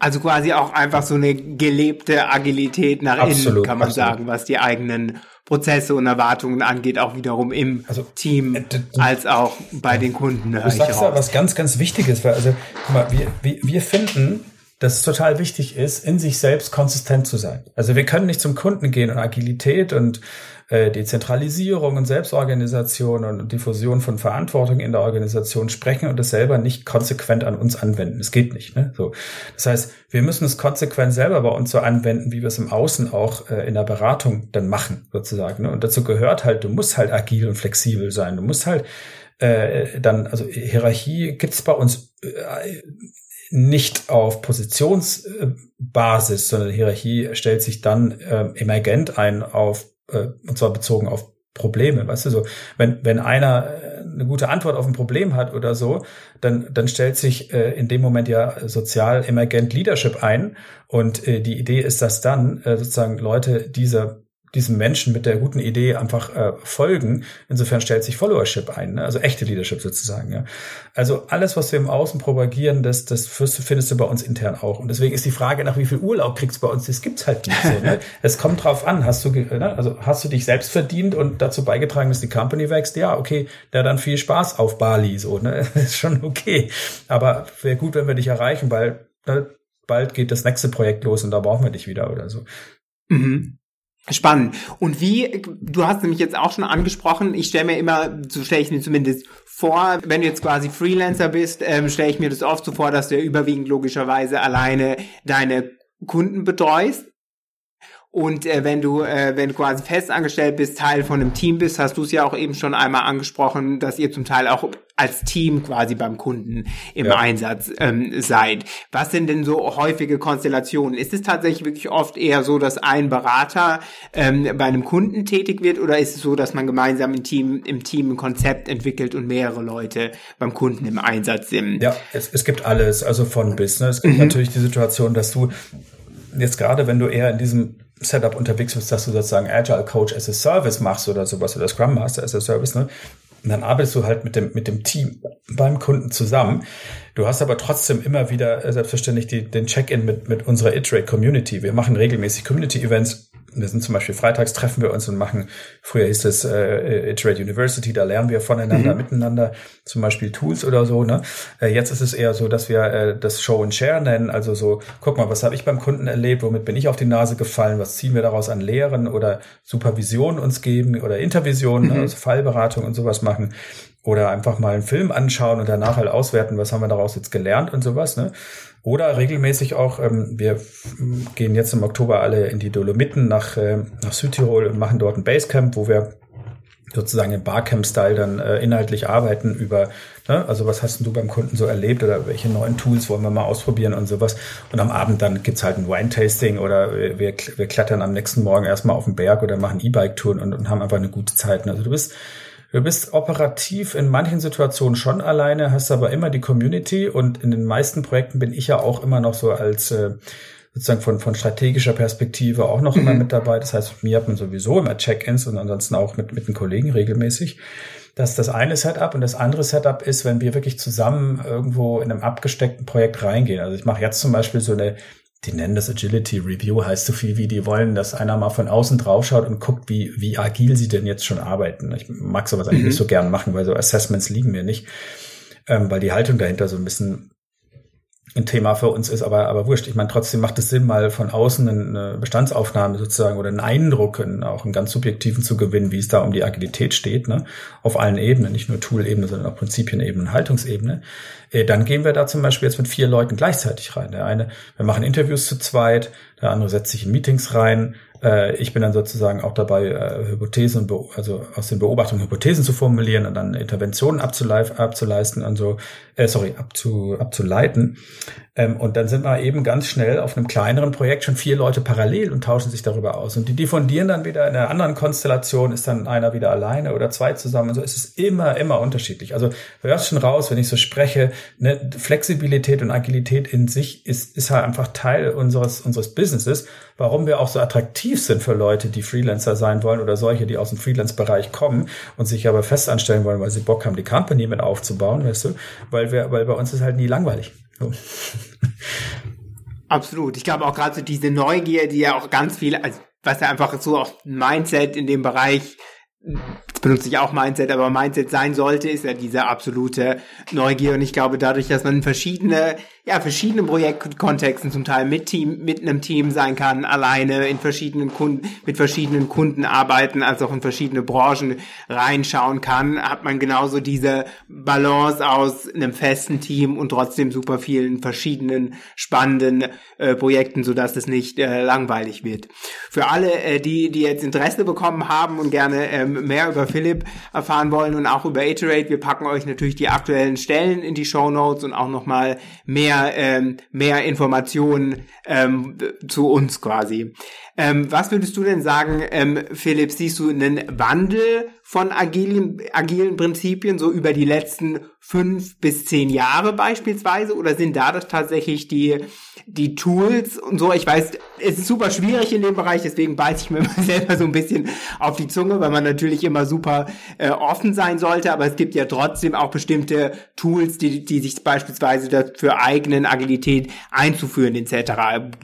Also quasi auch einfach so eine gelebte Agilität nach absolut, innen, kann man absolut. sagen, was die eigenen Prozesse und Erwartungen angeht, auch wiederum im also, Team äh, als auch bei den Kunden. Du sagst da was ganz, ganz Wichtiges, weil also, guck mal, wir, wir, wir finden, dass es total wichtig ist, in sich selbst konsistent zu sein. Also wir können nicht zum Kunden gehen und Agilität und äh, Dezentralisierung und Selbstorganisation und Diffusion von Verantwortung in der Organisation sprechen und das selber nicht konsequent an uns anwenden. Es geht nicht. Ne? So. Das heißt, wir müssen es konsequent selber bei uns so anwenden, wie wir es im Außen auch äh, in der Beratung dann machen, sozusagen. Ne? Und dazu gehört halt, du musst halt agil und flexibel sein. Du musst halt äh, dann, also Hierarchie gibt's bei uns äh, nicht auf Positionsbasis, sondern Hierarchie stellt sich dann äh, emergent ein auf äh, und zwar bezogen auf Probleme, weißt du so, wenn wenn einer äh, eine gute Antwort auf ein Problem hat oder so, dann dann stellt sich äh, in dem Moment ja sozial emergent Leadership ein. Und äh, die Idee ist, dass dann äh, sozusagen Leute diese diesem Menschen mit der guten Idee einfach äh, folgen. Insofern stellt sich Followership ein, ne? also echte Leadership sozusagen. Ja. Also alles, was wir im Außen propagieren, das, das findest du bei uns intern auch. Und deswegen ist die Frage, nach wie viel Urlaub kriegst du bei uns, das gibt's halt nicht so. Ne? es kommt drauf an, hast du, ne? also hast du dich selbst verdient und dazu beigetragen, dass die Company wächst? Ja, okay, da dann viel Spaß auf Bali, so, ne? ist schon okay. Aber wäre gut, wenn wir dich erreichen, weil ne, bald geht das nächste Projekt los und da brauchen wir dich wieder oder so. Mhm. Spannend. Und wie, du hast nämlich jetzt auch schon angesprochen, ich stelle mir immer, so stelle ich mir zumindest vor, wenn du jetzt quasi Freelancer bist, ähm, stelle ich mir das oft so vor, dass du ja überwiegend logischerweise alleine deine Kunden betreust. Und äh, wenn du, äh, wenn du quasi festangestellt bist, Teil von einem Team bist, hast du es ja auch eben schon einmal angesprochen, dass ihr zum Teil auch als Team quasi beim Kunden im ja. Einsatz ähm, seid. Was sind denn so häufige Konstellationen? Ist es tatsächlich wirklich oft eher so, dass ein Berater ähm, bei einem Kunden tätig wird oder ist es so, dass man gemeinsam im Team, im Team ein Konzept entwickelt und mehrere Leute beim Kunden im Einsatz sind? Ja, es, es gibt alles, also von bis. Ne? Es gibt mhm. natürlich die Situation, dass du jetzt gerade, wenn du eher in diesem Setup unterwegs bist, dass du sozusagen Agile Coach as a Service machst oder sowas oder Scrum Master as a Service, ne? Und dann arbeitest du halt mit dem, mit dem Team beim Kunden zusammen. Du hast aber trotzdem immer wieder äh, selbstverständlich die, den Check-in mit, mit unserer Iterate Community. Wir machen regelmäßig Community Events wir sind zum Beispiel freitags treffen wir uns und machen, früher hieß es äh, Iterate University, da lernen wir voneinander, mhm. miteinander, zum Beispiel Tools oder so. Ne? Äh, jetzt ist es eher so, dass wir äh, das Show and Share nennen, also so, guck mal, was habe ich beim Kunden erlebt, womit bin ich auf die Nase gefallen, was ziehen wir daraus an Lehren oder Supervision uns geben oder Intervision, mhm. also Fallberatung und sowas machen oder einfach mal einen Film anschauen und danach halt auswerten, was haben wir daraus jetzt gelernt und sowas. Ne? Oder regelmäßig auch, ähm, wir gehen jetzt im Oktober alle in die Dolomiten nach, äh, nach Südtirol und machen dort ein Basecamp, wo wir sozusagen im Barcamp-Style dann äh, inhaltlich arbeiten über, ne, also was hast du beim Kunden so erlebt oder welche neuen Tools wollen wir mal ausprobieren und sowas. Und am Abend dann gibt's halt ein Wine-Tasting oder wir, wir klettern am nächsten Morgen erstmal auf den Berg oder machen E-Bike-Touren und, und haben einfach eine gute Zeit. Also du bist Du bist operativ in manchen Situationen schon alleine, hast aber immer die Community und in den meisten Projekten bin ich ja auch immer noch so als äh, sozusagen von, von strategischer Perspektive auch noch mhm. immer mit dabei. Das heißt, mir hat man sowieso immer Check-ins und ansonsten auch mit, mit den Kollegen regelmäßig. Das ist das eine Setup und das andere Setup ist, wenn wir wirklich zusammen irgendwo in einem abgesteckten Projekt reingehen. Also ich mache jetzt zum Beispiel so eine die nennen das Agility Review, heißt so viel wie, die wollen, dass einer mal von außen draufschaut und guckt, wie, wie agil sie denn jetzt schon arbeiten. Ich mag sowas eigentlich mhm. nicht so gern machen, weil so Assessments liegen mir nicht, ähm, weil die Haltung dahinter so ein bisschen ein Thema für uns ist, aber, aber wurscht. Ich meine, trotzdem macht es Sinn, mal von außen eine Bestandsaufnahme sozusagen oder einen Eindruck, auch einen ganz subjektiven zu gewinnen, wie es da um die Agilität steht, ne? auf allen Ebenen, nicht nur Tool-Ebene, sondern auch Prinzipienebene, Haltungsebene. Äh, dann gehen wir da zum Beispiel jetzt mit vier Leuten gleichzeitig rein. Der eine, wir machen Interviews zu zweit, der andere setzt sich in Meetings rein, äh, ich bin dann sozusagen auch dabei, äh, Hypothesen, also aus den Beobachtungen Hypothesen zu formulieren und dann Interventionen abzuleisten und so, äh, sorry, abzu, abzuleiten. Ähm, und dann sind wir eben ganz schnell auf einem kleineren Projekt schon vier Leute parallel und tauschen sich darüber aus. Und die diffundieren dann wieder in einer anderen Konstellation, ist dann einer wieder alleine oder zwei zusammen. Und so ist es immer, immer unterschiedlich. Also du hörst schon raus, wenn ich so spreche, ne, Flexibilität und Agilität in sich ist, ist halt einfach Teil unseres, unseres Businesses. Warum wir auch so attraktiv sind für Leute, die Freelancer sein wollen oder solche, die aus dem Freelance-Bereich kommen und sich aber festanstellen wollen, weil sie Bock haben, die Company mit aufzubauen, weißt du? Weil wir, weil bei uns ist halt nie langweilig. So. Absolut. Ich glaube auch gerade so diese Neugier, die ja auch ganz viel, also was ja einfach so auch Mindset in dem Bereich jetzt benutze ich auch Mindset, aber Mindset sein sollte, ist ja diese absolute Neugier. Und ich glaube, dadurch, dass man verschiedene, ja, verschiedenen Projektkontexten zum Teil mit Team, mit einem Team sein kann, alleine in verschiedenen Kunden, mit verschiedenen Kunden arbeiten, als auch in verschiedene Branchen reinschauen kann, hat man genauso diese Balance aus einem festen Team und trotzdem super vielen verschiedenen spannenden äh, Projekten, sodass es nicht äh, langweilig wird. Für alle, äh, die, die jetzt Interesse bekommen haben und gerne ähm, mehr über Philipp erfahren wollen und auch über Iterate, wir packen euch natürlich die aktuellen Stellen in die Show Notes und auch nochmal mehr, ähm, mehr Informationen ähm, zu uns quasi. Ähm, was würdest du denn sagen, ähm, Philipp, siehst du einen Wandel von agilen, agilen Prinzipien so über die letzten fünf bis zehn Jahre beispielsweise? Oder sind da das tatsächlich die, die Tools und so? Ich weiß, es ist super schwierig in dem Bereich, deswegen beiße ich mir immer selber so ein bisschen auf die Zunge, weil man natürlich immer super äh, offen sein sollte, aber es gibt ja trotzdem auch bestimmte Tools, die, die sich beispielsweise dafür eignen, Agilität einzuführen etc.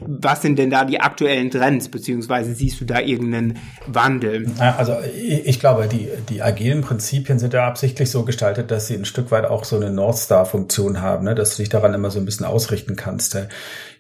Was sind denn da die aktuellen Trends, beziehungsweise siehst du da irgendeinen Wandel? Also ich, ich glaube, die die agilen Prinzipien sind ja absichtlich so gestaltet, dass sie ein Stück weit auch so eine North Star Funktion haben, ne? dass du dich daran immer so ein bisschen ausrichten kannst.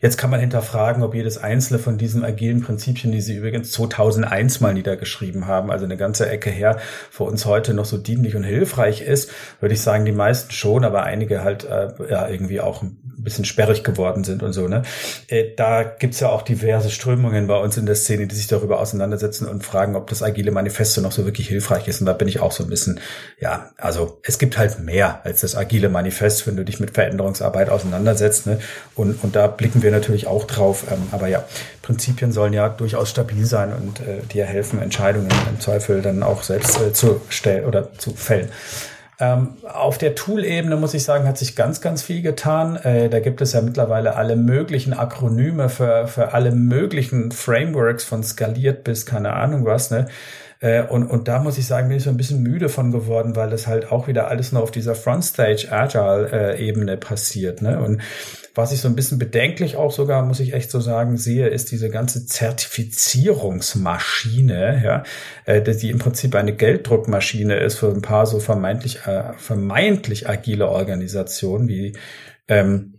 Jetzt kann man hinterfragen, ob jedes einzelne von diesen agilen Prinzipien, die sie übrigens 2001 mal niedergeschrieben haben, also eine ganze Ecke her, für uns heute noch so dienlich und hilfreich ist, würde ich sagen, die meisten schon, aber einige halt äh, ja irgendwie auch ein bisschen sperrig geworden sind und so. Ne? Äh, da gibt's ja auch diverse Strömungen bei uns in der Szene, die sich darüber auseinandersetzen und fragen, ob das agile Manifesto noch so wirklich hilfreich ist. Und da bin ich auch so ein bisschen, ja, also es gibt halt mehr als das agile Manifest, wenn du dich mit Veränderungsarbeit auseinandersetzt. Ne? Und, und da blicken wir natürlich auch drauf. Ähm, aber ja, Prinzipien sollen ja durchaus stabil sein und äh, dir helfen, Entscheidungen im Zweifel dann auch selbst äh, zu stellen oder zu fällen. Ähm, auf der Tool-Ebene muss ich sagen, hat sich ganz, ganz viel getan. Äh, da gibt es ja mittlerweile alle möglichen Akronyme für, für alle möglichen Frameworks von skaliert bis keine Ahnung was. Ne? Äh, und, und da muss ich sagen, bin ich so ein bisschen müde von geworden, weil das halt auch wieder alles nur auf dieser Frontstage Agile Ebene passiert. Ne? Und was ich so ein bisschen bedenklich auch sogar, muss ich echt so sagen, sehe, ist diese ganze Zertifizierungsmaschine, ja, äh, die im Prinzip eine Gelddruckmaschine ist für ein paar so vermeintlich, äh, vermeintlich agile Organisationen wie ähm,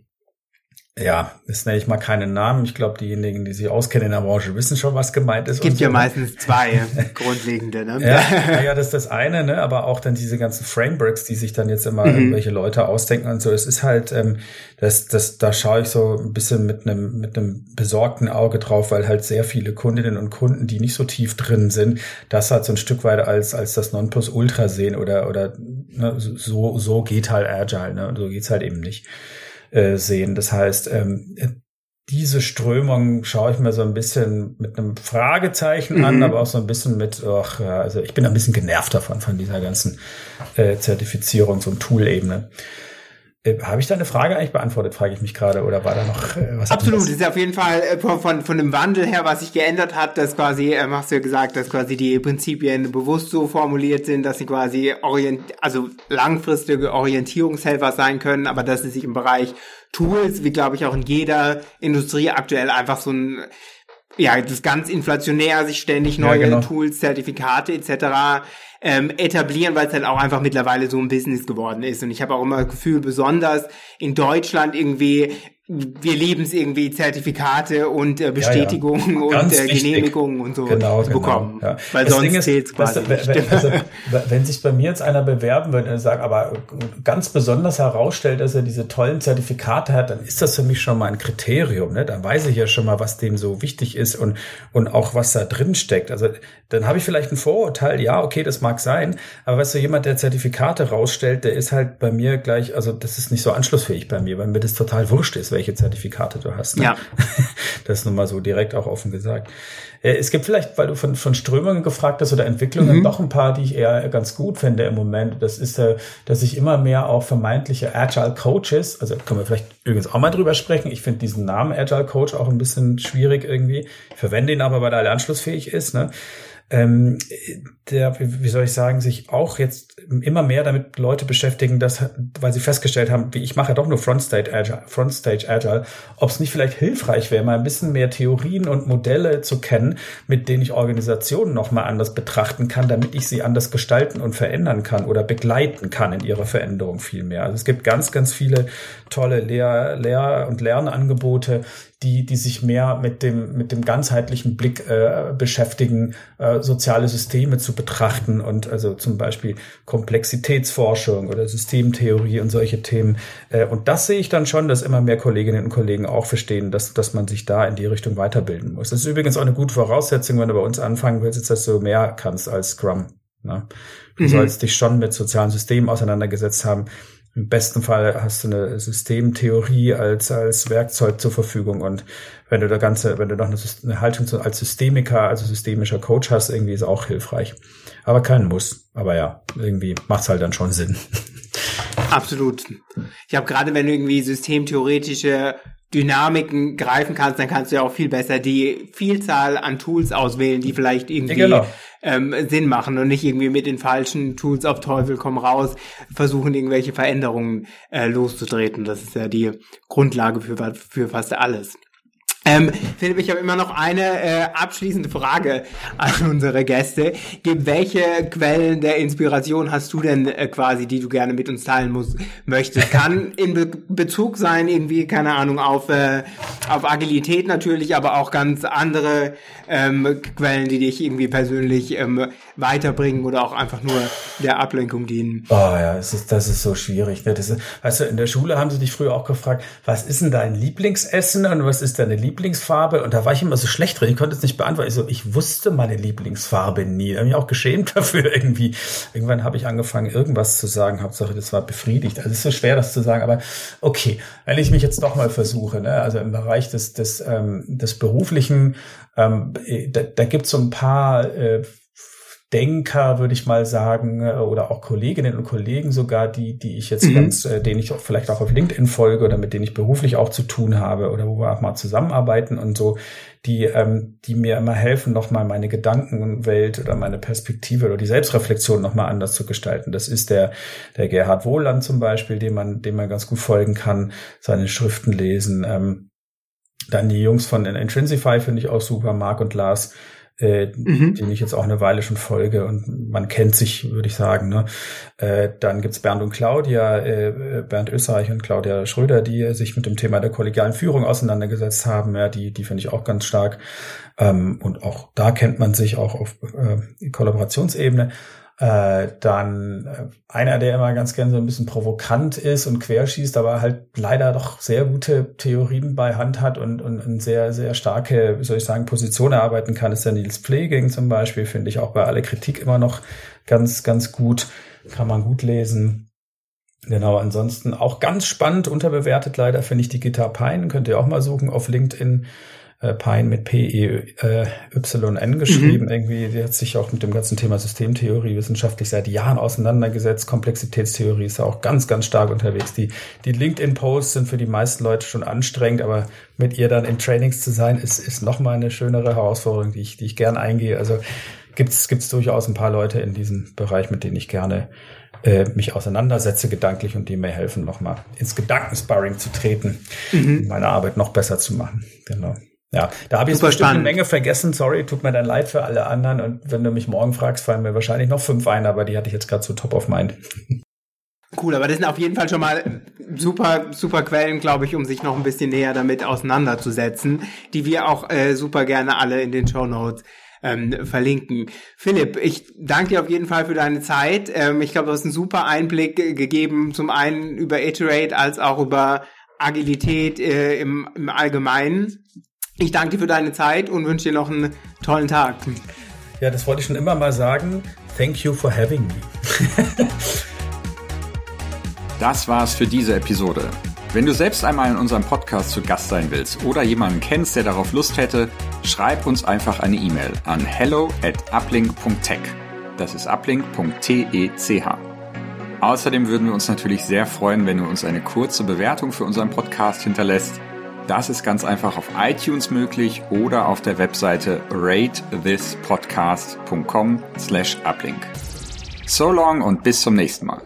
ja, jetzt nenne ich mal keinen Namen. Ich glaube, diejenigen, die sich auskennen in der Branche, wissen schon, was gemeint ist. Es gibt ja so. meistens zwei grundlegende. Ne? Ja, ja, das ist das eine, ne? aber auch dann diese ganzen Frameworks, die sich dann jetzt immer mhm. irgendwelche Leute ausdenken und so. Es ist halt, ähm, das, das, da schaue ich so ein bisschen mit einem mit einem besorgten Auge drauf, weil halt sehr viele Kundinnen und Kunden, die nicht so tief drin sind, das halt so ein Stück weit als als das Nonplusultra sehen oder oder ne, so so geht halt Agile, ne? So geht's halt eben nicht. Äh, sehen. Das heißt, ähm, diese Strömung schaue ich mir so ein bisschen mit einem Fragezeichen an, mhm. aber auch so ein bisschen mit, ach, ja, also ich bin ein bisschen genervt davon, von dieser ganzen äh, Zertifizierungs- und Tool-Ebene. Äh, Habe ich da eine Frage eigentlich beantwortet, frage ich mich gerade, oder war da noch äh, was? Absolut, das ist auf jeden Fall äh, von, von dem Wandel her, was sich geändert hat, dass quasi, äh, hast du ja gesagt, dass quasi die Prinzipien bewusst so formuliert sind, dass sie quasi orient, also langfristige Orientierungshelfer sein können, aber dass sie sich im Bereich Tools, wie glaube ich auch in jeder Industrie aktuell einfach so ein ja, das ist ganz inflationär, sich ständig neue ja, genau. Tools, Zertifikate etc ähm, etablieren, weil es halt auch einfach mittlerweile so ein Business geworden ist. Und ich habe auch immer das Gefühl, besonders in Deutschland irgendwie wir lieben es irgendwie, Zertifikate und äh, Bestätigungen ja, ja. und äh, Genehmigungen und so genau, zu genau, bekommen. Ja. Weil das sonst zählt quasi weißt du, wenn, also, wenn sich bei mir jetzt einer bewerben würde und sagt, aber ganz besonders herausstellt, dass er diese tollen Zertifikate hat, dann ist das für mich schon mal ein Kriterium. Ne? Dann weiß ich ja schon mal, was dem so wichtig ist und, und auch was da drin steckt. Also dann habe ich vielleicht ein Vorurteil, ja, okay, das mag sein, aber weißt du, jemand, der Zertifikate rausstellt, der ist halt bei mir gleich, also das ist nicht so anschlussfähig bei mir, weil mir das total wurscht ist, welche Zertifikate du hast. Ne? Ja. Das ist nun mal so direkt auch offen gesagt. Äh, es gibt vielleicht, weil du von, von Strömungen gefragt hast oder Entwicklungen, mhm. doch ein paar, die ich eher ganz gut finde im Moment. Das ist, äh, dass ich immer mehr auch vermeintliche Agile Coaches, also können wir vielleicht übrigens auch mal drüber sprechen. Ich finde diesen Namen Agile Coach auch ein bisschen schwierig irgendwie. Ich verwende ihn aber, weil er anschlussfähig ist. Ne? Ähm, der, wie soll ich sagen, sich auch jetzt immer mehr damit Leute beschäftigen, dass, weil sie festgestellt haben, wie ich mache ja doch nur Frontstage Agile, Frontstage Agile, ob es nicht vielleicht hilfreich wäre, mal ein bisschen mehr Theorien und Modelle zu kennen, mit denen ich Organisationen nochmal anders betrachten kann, damit ich sie anders gestalten und verändern kann oder begleiten kann in ihrer Veränderung viel mehr. Also es gibt ganz, ganz viele tolle Lehr-, Lehr und Lernangebote, die, die sich mehr mit dem, mit dem ganzheitlichen Blick äh, beschäftigen, äh, soziale Systeme zu betrachten und also zum Beispiel Komplexitätsforschung oder Systemtheorie und solche Themen. Äh, und das sehe ich dann schon, dass immer mehr Kolleginnen und Kollegen auch verstehen, dass, dass man sich da in die Richtung weiterbilden muss. Das ist übrigens auch eine gute Voraussetzung, wenn du bei uns anfangen willst, dass du mehr kannst als Scrum. Ne? Du mhm. sollst dich schon mit sozialen Systemen auseinandergesetzt haben im besten Fall hast du eine Systemtheorie als, als Werkzeug zur Verfügung und wenn du da ganze, wenn du noch eine, eine Haltung als Systemiker, also systemischer Coach hast, irgendwie ist auch hilfreich. Aber kein Muss. Aber ja, irgendwie macht's halt dann schon Sinn. Absolut. Ich habe gerade, wenn du irgendwie systemtheoretische Dynamiken greifen kannst, dann kannst du ja auch viel besser die Vielzahl an Tools auswählen, die vielleicht irgendwie ja, genau. ähm, Sinn machen und nicht irgendwie mit den falschen Tools auf Teufel komm raus versuchen, irgendwelche Veränderungen äh, loszutreten. Das ist ja die Grundlage für, für fast alles. Ähm, Philipp, ich habe immer noch eine äh, abschließende Frage an unsere Gäste. Welche Quellen der Inspiration hast du denn äh, quasi, die du gerne mit uns teilen musst, möchtest? Kann in Be Bezug sein, irgendwie, keine Ahnung, auf, äh, auf Agilität natürlich, aber auch ganz andere ähm, Quellen, die dich irgendwie persönlich ähm, weiterbringen oder auch einfach nur der Ablenkung dienen. Oh ja, das ist, das ist so schwierig. Ne? Das ist, weißt du, in der Schule haben sie dich früher auch gefragt, was ist denn dein Lieblingsessen und was ist deine Lieblings Lieblingsfarbe und da war ich immer so schlecht drin. Ich konnte es nicht beantworten. Ich so, ich wusste meine Lieblingsfarbe nie. Da habe mich auch geschämt dafür irgendwie. Irgendwann habe ich angefangen, irgendwas zu sagen. Hauptsache, das war befriedigt. Also es ist so schwer, das zu sagen. Aber okay, wenn ich mich jetzt doch mal versuche, ne? also im Bereich des, des, ähm, des Beruflichen, ähm, da, da gibt es so ein paar äh, Denker, würde ich mal sagen, äh, oder auch Kolleginnen und Kollegen sogar, die, die ich jetzt mhm. ganz, äh, denen ich auch vielleicht auch auf LinkedIn folge oder mit denen ich beruflich auch zu tun habe oder wo wir auch mal zusammenarbeiten und so, die, ähm, die mir immer helfen, nochmal meine Gedankenwelt oder meine Perspektive oder die Selbstreflexion nochmal anders zu gestalten. Das ist der, der Gerhard Wohland zum Beispiel, dem man, dem man ganz gut folgen kann, seine Schriften lesen. Ähm, dann die Jungs von Intrinsify finde ich auch super, Marc und Lars, äh, mhm. den ich jetzt auch eine Weile schon folge und man kennt sich, würde ich sagen. Ne? Äh, dann gibt's Bernd und Claudia, äh, Bernd Österreich und Claudia Schröder, die sich mit dem Thema der kollegialen Führung auseinandergesetzt haben. Ja, die, die finde ich auch ganz stark. Ähm, und auch da kennt man sich auch auf äh, Kollaborationsebene. Äh, dann äh, einer, der immer ganz gern so ein bisschen provokant ist und querschießt, aber halt leider doch sehr gute Theorien bei Hand hat und, und, und sehr, sehr starke, wie soll ich sagen, Position erarbeiten kann, ist der Nils Pfleging zum Beispiel, finde ich auch bei aller Kritik immer noch ganz, ganz gut, kann man gut lesen. Genau, ansonsten auch ganz spannend, unterbewertet leider, finde ich die Gitar Pine, könnt ihr auch mal suchen auf LinkedIn äh, Pine mit P-E-Y-N geschrieben. Mhm. Irgendwie, die hat sich auch mit dem ganzen Thema Systemtheorie wissenschaftlich seit Jahren auseinandergesetzt. Komplexitätstheorie ist auch ganz, ganz stark unterwegs. Die, die LinkedIn-Posts sind für die meisten Leute schon anstrengend, aber mit ihr dann in Trainings zu sein, ist, ist nochmal eine schönere Herausforderung, die ich, die ich gern eingehe. Also gibt's gibt's durchaus ein paar Leute in diesem Bereich, mit denen ich gerne äh, mich auseinandersetze gedanklich und die mir helfen, nochmal ins Gedankensparring zu treten, mhm. meine Arbeit noch besser zu machen. Genau. Ja, da habe ich jetzt bestimmt eine Menge vergessen. Sorry, tut mir dann leid für alle anderen. Und wenn du mich morgen fragst, fallen mir wahrscheinlich noch fünf ein, aber die hatte ich jetzt gerade so top of mind. Cool, aber das sind auf jeden Fall schon mal super, super Quellen, glaube ich, um sich noch ein bisschen näher damit auseinanderzusetzen, die wir auch äh, super gerne alle in den Show Notes ähm, verlinken. Philipp, ich danke dir auf jeden Fall für deine Zeit. Ähm, ich glaube, du hast einen super Einblick gegeben, zum einen über Iterate als auch über Agilität äh, im, im Allgemeinen. Ich danke dir für deine Zeit und wünsche dir noch einen tollen Tag. Ja, das wollte ich schon immer mal sagen. Thank you for having me. das war's für diese Episode. Wenn du selbst einmal in unserem Podcast zu Gast sein willst oder jemanden kennst, der darauf Lust hätte, schreib uns einfach eine E-Mail an hello at uplink.tech. Das ist uplink.tech. Außerdem würden wir uns natürlich sehr freuen, wenn du uns eine kurze Bewertung für unseren Podcast hinterlässt. Das ist ganz einfach auf iTunes möglich oder auf der Webseite ratethispodcast.com slash uplink. So long und bis zum nächsten Mal.